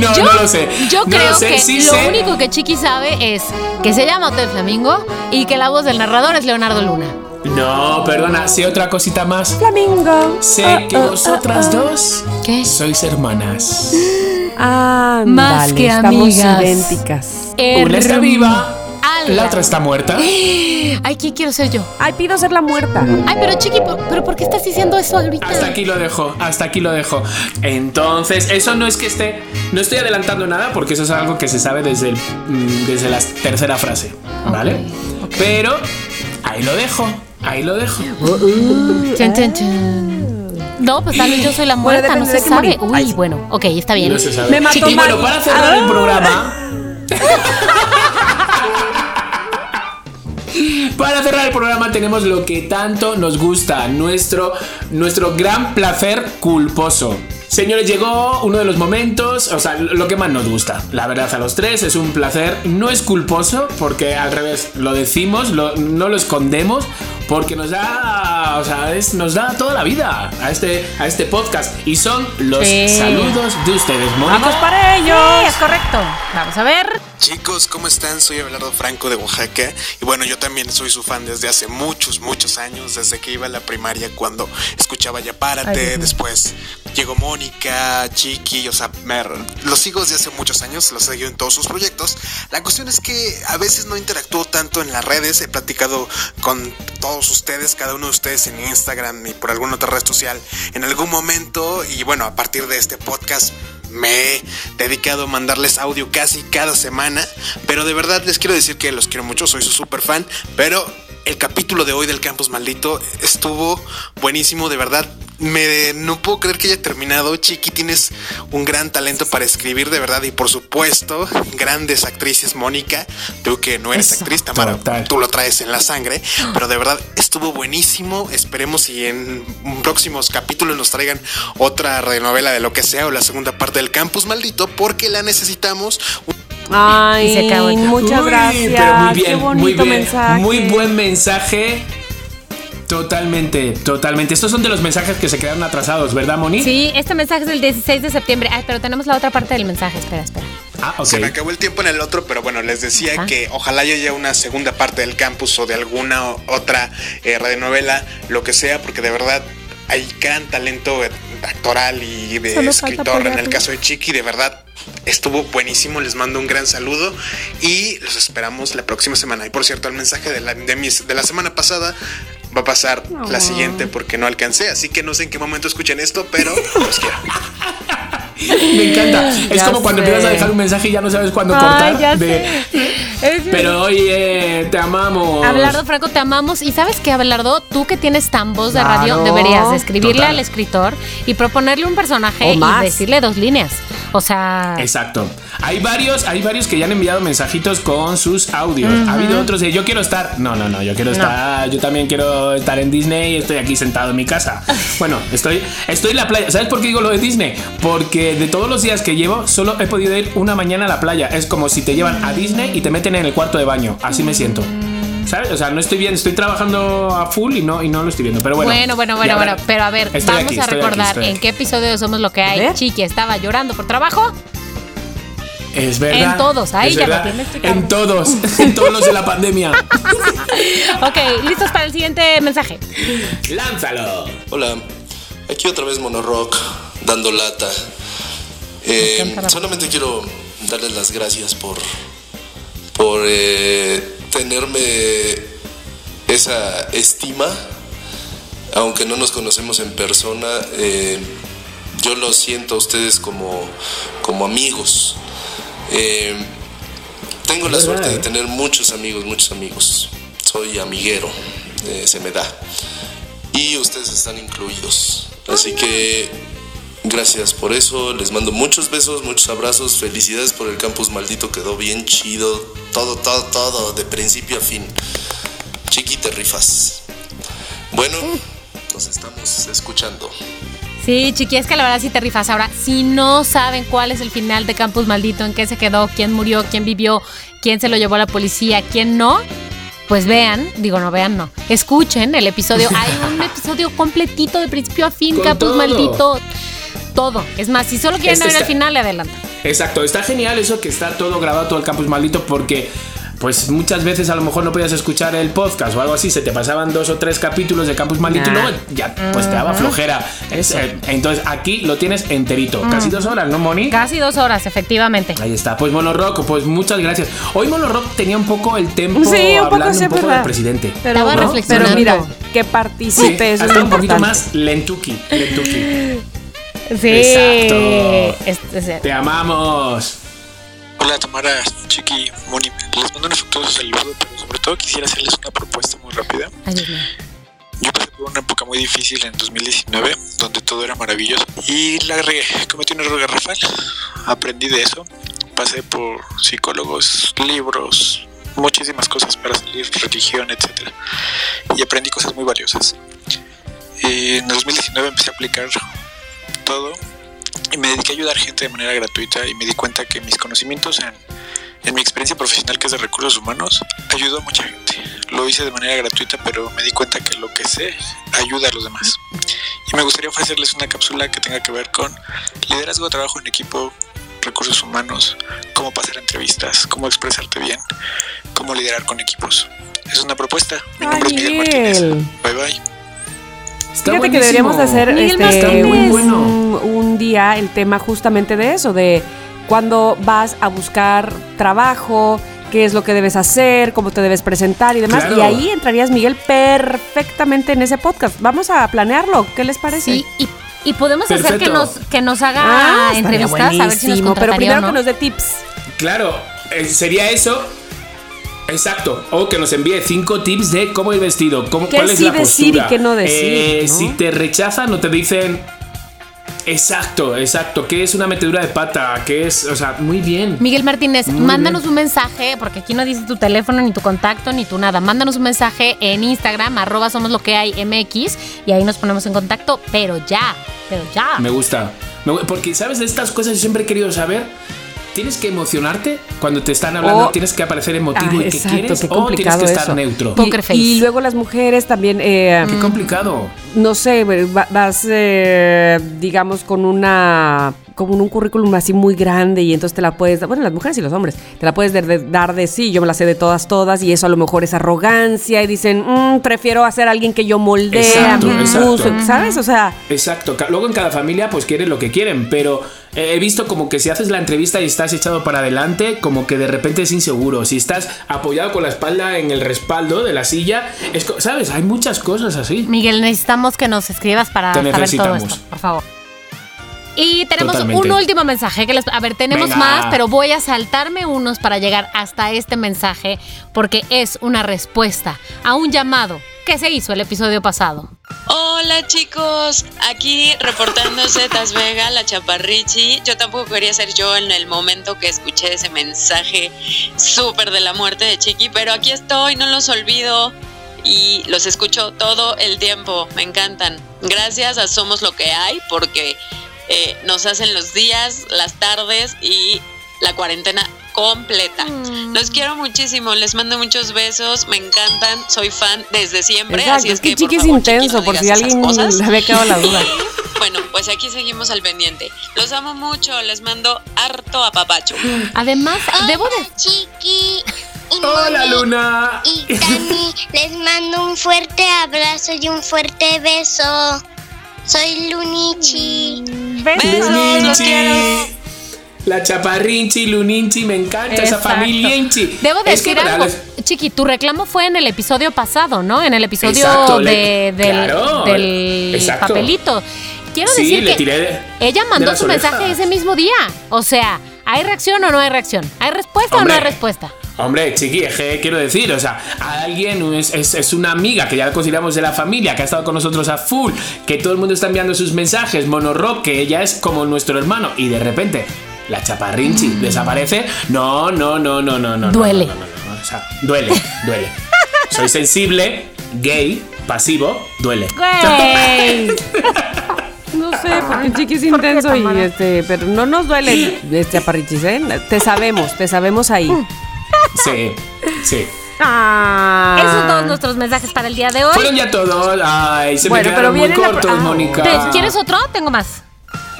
no, Yo, no lo sé. Yo No creo lo sé, que sí lo sé. único que Chiqui sabe es que se llama Hotel Flamingo y que la voz del narrador es Leonardo Luna. No, perdona, sé otra cosita más. Flamingo. Sé que vosotras dos ¿Qué? sois hermanas. Ah, Más que estamos amigas. idénticas. Una está viva, Ala. la otra está muerta. Ay, ¿quién quiero ser yo? Ay, pido ser la muerta. Ay, pero Chiqui, ¿por- ¿pero por qué estás diciendo eso ahorita? Hasta aquí lo dejo, hasta aquí lo dejo. Entonces, eso no es que esté. No estoy adelantando nada porque eso es algo que se sabe desde, el, mm, desde la tercera frase, ¿vale? Pero ahí lo dejo, ahí lo dejo. Chan. No, pues tal vez yo soy la Bueno, muerta, no depende se sabe. morir. Ay, Uy, sí. bueno, ok, está bien. No se sabe. Me mató y bueno, para cerrar el Ah. programa. Para cerrar el programa tenemos lo que tanto nos gusta, nuestro, nuestro gran placer culposo. Señores, llegó uno de los momentos, o sea, lo que más nos gusta. La verdad, a los tres es un placer. No es culposo, porque al revés, lo decimos, lo- no lo escondemos, porque nos da, o sea, es- nos da toda la vida a este, a este podcast. Y son los Sí. saludos de ustedes, Mónica. ¡Vamos para ellos! Sí, es correcto. Vamos a ver. Chicos, ¿cómo están? Soy Abelardo Franco de Oaxaca y bueno, yo también soy su fan desde hace muchos, muchos años, desde que iba a la primaria cuando escuchaba Ya Párate, después llegó Mónica, Chiqui, o sea, los sigo desde hace muchos años, los seguido en todos sus proyectos. La cuestión es que a veces no interactúo tanto en las redes, he platicado con todos ustedes, cada uno de ustedes en Instagram y por alguna otra red social en algún momento y bueno, a partir de este podcast me he dedicado a mandarles audio casi cada semana, pero de verdad les quiero decir que los quiero mucho, soy su super fan, pero el capítulo de hoy del Campus Maldito estuvo buenísimo, de verdad. Me, no puedo creer que haya terminado. Chiqui, tienes un gran talento para escribir, de verdad. Y por supuesto, grandes actrices. Mónica, tú que no eres Eso. actriz, Tamara, Total. tú lo traes en la sangre. Pero de verdad, estuvo buenísimo. Esperemos y en próximos capítulos nos traigan otra renovela de lo que sea o la segunda parte del Campus Maldito, porque la necesitamos. Ay, Y se acabó muchas Uy, gracias. pero muy bien, Qué muy bien. mensaje. Muy buen mensaje. Totalmente, totalmente. Estos son de los mensajes que se quedaron atrasados, ¿verdad, Moni? Sí, este mensaje es del 16 de septiembre. Ay, pero tenemos la otra parte del mensaje. Espera, espera. Ah, ok. Se me acabó el tiempo en el otro, pero bueno, les decía Ajá. que ojalá haya una segunda parte del campus o de alguna otra eh, radionovela, lo que sea, porque de verdad hay gran talento actoral y de Solo escritor en el caso de Chiqui, de verdad. Estuvo buenísimo, les mando un gran saludo y los esperamos la próxima semana. Y por cierto, el mensaje de la, de mis- de la semana pasada va a pasar la siguiente porque no alcancé, así que no sé en qué momento escuchen esto, pero los quiero. Me encanta. Es Ya como cuando sé. empiezas a dejar un mensaje y ya no sabes cuándo Ay, cortar. ya de- Pero oye, te amamos. Abelardo Franco, te amamos. Y sabes que, Abelardo, tú que tienes tan voz de Claro. radio, deberías de escribirle Total. al escritor y proponerle un personaje O y decirle dos líneas. O sea, Exacto. Hay varios, hay varios que ya han enviado mensajitos con sus audios. Ha habido otros de yo quiero estar. No, no, no, yo quiero estar. Yo también quiero estar en Disney. Estoy aquí sentado en mi casa. Bueno, estoy, estoy en la playa. ¿Sabes por qué digo lo de Disney? Porque de todos los días que llevo, solo he podido ir una mañana a la playa. Es como si te llevan a Disney y te meten en el cuarto de baño. Así me siento. ¿Sabes? O sea, no estoy bien, estoy trabajando a full y no, y no lo estoy viendo. Pero bueno. bueno, bueno, bueno, ahora- bueno. Pero a ver, vamos aquí, a aquí, recordar estoy en aquí. qué episodio Somos lo que hay. ver. Chiqui estaba llorando por trabajo. Es verdad. En todos, ahí ya lo tienes. En todos, en todos los de la pandemia. Ok, listos para el siguiente mensaje. Lánzalo. Hola, aquí otra vez Monorock dando lata. Eh, solamente quiero darles las gracias por, por eh, tenerme esa estima, aunque no nos conocemos en persona. eh, yo los siento a ustedes como, como amigos. Tengo la suerte de tener muchos amigos, muchos amigos. Soy amiguero, se me da. Y ustedes están incluidos. Así que gracias por eso. Les mando muchos besos, muchos abrazos. Felicidades por el campus maldito. Quedó bien chido. Todo, todo, todo. De principio a fin. Chiqui, te rifas. Bueno, nos estamos escuchando. Sí, chiqui, es que la verdad sí te rifas. Ahora, si no saben cuál es el final de Campus Maldito, en qué se quedó, quién murió, quién vivió, quién se lo llevó a la policía, quién no, pues vean, digo no vean, no, escuchen el episodio. Hay un episodio completito de principio a fin, Con Campus todo. Maldito, todo. Es más, si solo quieren Este ver el está- final, le adelantan. Exacto, está genial eso que está todo grabado, todo el campus maldito, porque pues muchas veces a lo mejor no podías escuchar el podcast o algo así, se te pasaban dos o tres capítulos de campus maldito y Ah. luego ya pues te daba flojera. Es, eh, entonces aquí lo tienes enterito, casi dos horas, ¿no, Moni? Casi dos horas, efectivamente. Ahí está, pues Monorock, pues muchas gracias. Hoy Monorock tenía un poco el tempo Sí, un poco hablando sí, un poco del presidente. Pero, ¿no? pero mira, que Sí, participe, eso es un poquito más lentuki, lentuki. Sí. Exacto. Este. Te amamos. Hola Tamara, Chiqui, Moni. Les mando un afectuoso saludo, pero sobre todo quisiera hacerles una propuesta muy rápida. Ay, Dios mío. Yo pasé por una época muy difícil en 2019, donde todo era maravilloso. Y la regué, cometí un error garrafal. Aprendí de eso. Pasé por psicólogos, libros, muchísimas cosas para salir, religión, etc. Y aprendí cosas muy valiosas. Y en 2019 empecé a aplicar todo y me dediqué a ayudar gente de manera gratuita y me di cuenta que mis conocimientos en, en mi experiencia profesional que es de recursos humanos ayudó a mucha gente. Lo hice de manera gratuita, pero me di cuenta que lo que sé ayuda a los demás. Y me gustaría ofrecerles una cápsula que tenga que ver con liderazgo, trabajo en equipo, recursos humanos, cómo pasar entrevistas, cómo expresarte bien, cómo liderar con equipos. Es una propuesta. Mi Ay, nombre es Miguel Miguel. Martínez. Bye bye. Está Fíjate que deberíamos de hacer este, un, Muy bueno. un día el tema justamente de eso, de cuando vas a buscar trabajo, qué es lo que debes hacer, cómo te debes presentar y demás. Claro. Y ahí entrarías, Miguel, perfectamente en ese podcast. Vamos a planearlo. ¿Qué les parece? Sí, y, y podemos hacer que nos, que nos haga Ah, entrevistas, a ver si nos Pero primero o no. que nos dé tips. Claro, eh, sería eso. Exacto. O que nos envíe cinco tips de cómo ir vestido, cómo, ¿Qué cuál es sí la decir y qué no decir, Eh, ¿no? Si te rechazan o te dicen. Exacto, exacto. ¿Qué es una metedura de pata? ¿Qué es? O sea, muy bien. Miguel Martínez, Muy mándanos bien. un mensaje, porque aquí no dice tu teléfono, ni tu contacto, ni tu nada. Mándanos un mensaje en Instagram, arroba somos lo que hay MX, y ahí nos ponemos en contacto, pero ya, pero ya. Me gusta. Porque, ¿sabes? De estas cosas yo siempre he querido saber. ¿Tienes que emocionarte cuando te están hablando? O- ¿Tienes que aparecer emotivo Ah, y que exacto, quieres? qué ¿O tienes que estar eso. neutro? Y- Poker face. Y, luego las mujeres también, eh, Qué complicado. no sé, va- vas, eh, digamos, con una como un currículum así muy grande y entonces te la puedes, bueno, las mujeres y los hombres, te la puedes de- de- dar de sí, yo me la sé de todas, todas, y eso a lo mejor es arrogancia y dicen, "Mm, prefiero hacer a alguien que yo moldee Exacto, a mi exacto. gusto", ¿sabes? O sea, Exacto. Luego en cada familia pues quieren lo que quieren, pero eh, he visto como que si haces la entrevista y estás echado para adelante, como que de repente es inseguro. Si estás apoyado con la espalda en el respaldo de la silla, es co- ¿sabes? Hay muchas cosas así. Miguel, necesitamos que nos escribas para Te saber todo esto, por favor. Y tenemos Totalmente. un último mensaje que les, a ver, tenemos Venga. más, pero voy a saltarme unos para llegar hasta este mensaje porque es una respuesta a un llamado que se hizo el episodio pasado. Hola chicos, aquí reportándose Tas Vega, la chaparrichi. Yo tampoco quería ser yo en el momento que escuché ese mensaje súper de la muerte de Chiqui, pero aquí estoy, no los olvido y los escucho todo el tiempo, me encantan. Gracias a Somos lo que hay porque eh, nos hacen los días, las tardes y la cuarentena completa. Los quiero muchísimo, les mando muchos besos, me encantan, soy fan desde siempre, exacto, así es, es que que, Chiqui es intenso, no por si alguien le había quedado la duda. Bueno, pues aquí seguimos al pendiente. Los amo mucho, les mando harto a papacho. Además, debo de... Chiqui y Hola Moni Luna. y Tani, les mando un fuerte abrazo y un fuerte beso. Soy Lunichi. Besos, los quiero. La chaparrinchi, luninchi, me encanta esa familia inchi. Debo Es que decir algo. reales- Chiqui, tu reclamo fue en el episodio pasado, ¿no? En el episodio Exacto, de, le- del, claro, del exacto. papelito. Quiero Sí, decir le que tiré de- ella mandó su mensaje ese mismo día. O sea, ¿hay reacción o no hay reacción? ¿Hay respuesta o Hombre. no hay respuesta? Hombre, chiqui, quiero decir, o sea, a alguien es, es- es una amiga que ya consideramos de la familia, que ha estado con nosotros a full, que todo el mundo está enviando sus mensajes, Monorock, que ella es como nuestro hermano, y de repente la chaparrinchi desaparece. No, no, no, no, no, no. Duele. no, no, no, no, o sea, duele, duele. Soy sensible, gay, pasivo, duele. No sé, porque Chiqui es intenso y este, pero no nos duele este chaparrichis, ¿eh? Te sabemos, te sabemos ahí. Sí, sí. Ah. Esos son todos nuestros mensajes para el día de hoy. Fueron ya todos. Ay, se Bueno, me pero quedaron muy cortos, ah, Mónica. ¿Te- ¿Quieres otro? Tengo más.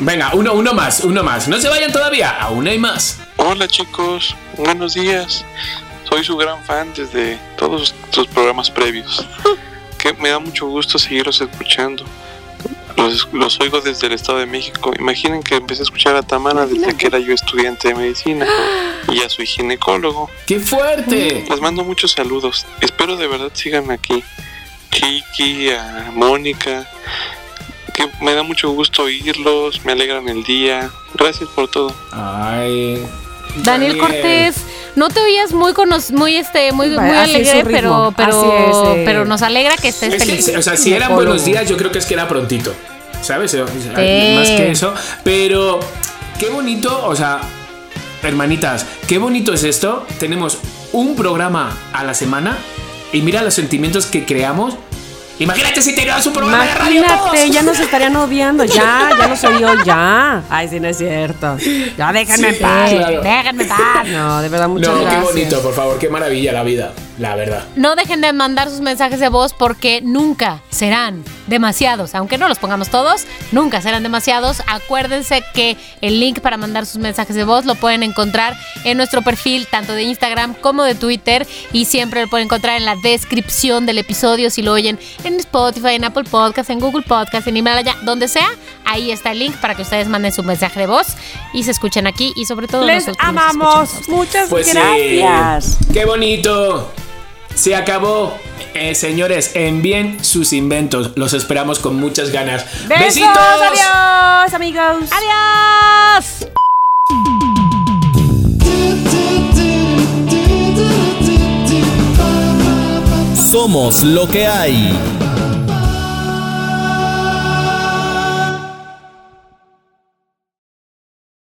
Venga, uno, uno más, uno más. No se vayan todavía, aún hay más. Hola chicos, buenos días. Soy su gran fan desde todos tus programas previos. Que me da mucho gusto seguirlos escuchando. Los, los oigo desde el Estado de México. Imaginen que empecé a escuchar a Tamara desde que era yo estudiante de medicina y ya soy ginecólogo. ¡Qué fuerte! Les mando muchos saludos. Espero de verdad sigan aquí. Chiqui, a Mónica. Que me da mucho gusto oírlos, me alegran el día. Gracias por todo. Ay. Daniel Cortés, no te oías muy cono- muy este muy, muy alegre, pero pero es, eh. pero nos alegra que estés Es que, feliz. o sea, si eran buenos días, yo creo que es que era prontito. ¿Sabes? Sí. Más que eso. Pero, qué bonito, o sea, hermanitas, qué bonito es esto. Tenemos un programa a la semana y mira los sentimientos que creamos. Imagínate si tenías un programa de radio Imagínate, todos. ya nos estarían odiando. Ya, ya nos odió, ya. Ay, sí, no es cierto. Ya déjenme en Sí, paz. claro. Déjenme en paz. No, de verdad, muchas No, qué gracias. bonito, por favor, qué maravilla la vida, la verdad. No dejen de mandar sus mensajes de voz porque nunca serán demasiados. Aunque no los pongamos todos, nunca serán demasiados. Acuérdense que el link para mandar sus mensajes de voz lo pueden encontrar en nuestro perfil, tanto de Instagram como de Twitter. Y siempre lo pueden encontrar en la descripción del episodio. Si lo oyen en Spotify, en Apple Podcast, en Google Podcast, en Himalaya, donde sea, ahí está el link para que ustedes manden su mensaje de voz y se escuchen aquí. Y sobre todo, Les nosotros amamos. Muchas Pues sí. gracias. ¡Qué bonito! Se acabó. Eh, señores, envíen sus inventos. Los esperamos con muchas ganas. Besos, ¡Besitos! adiós, amigos. ¡Adiós! Somos lo que hay.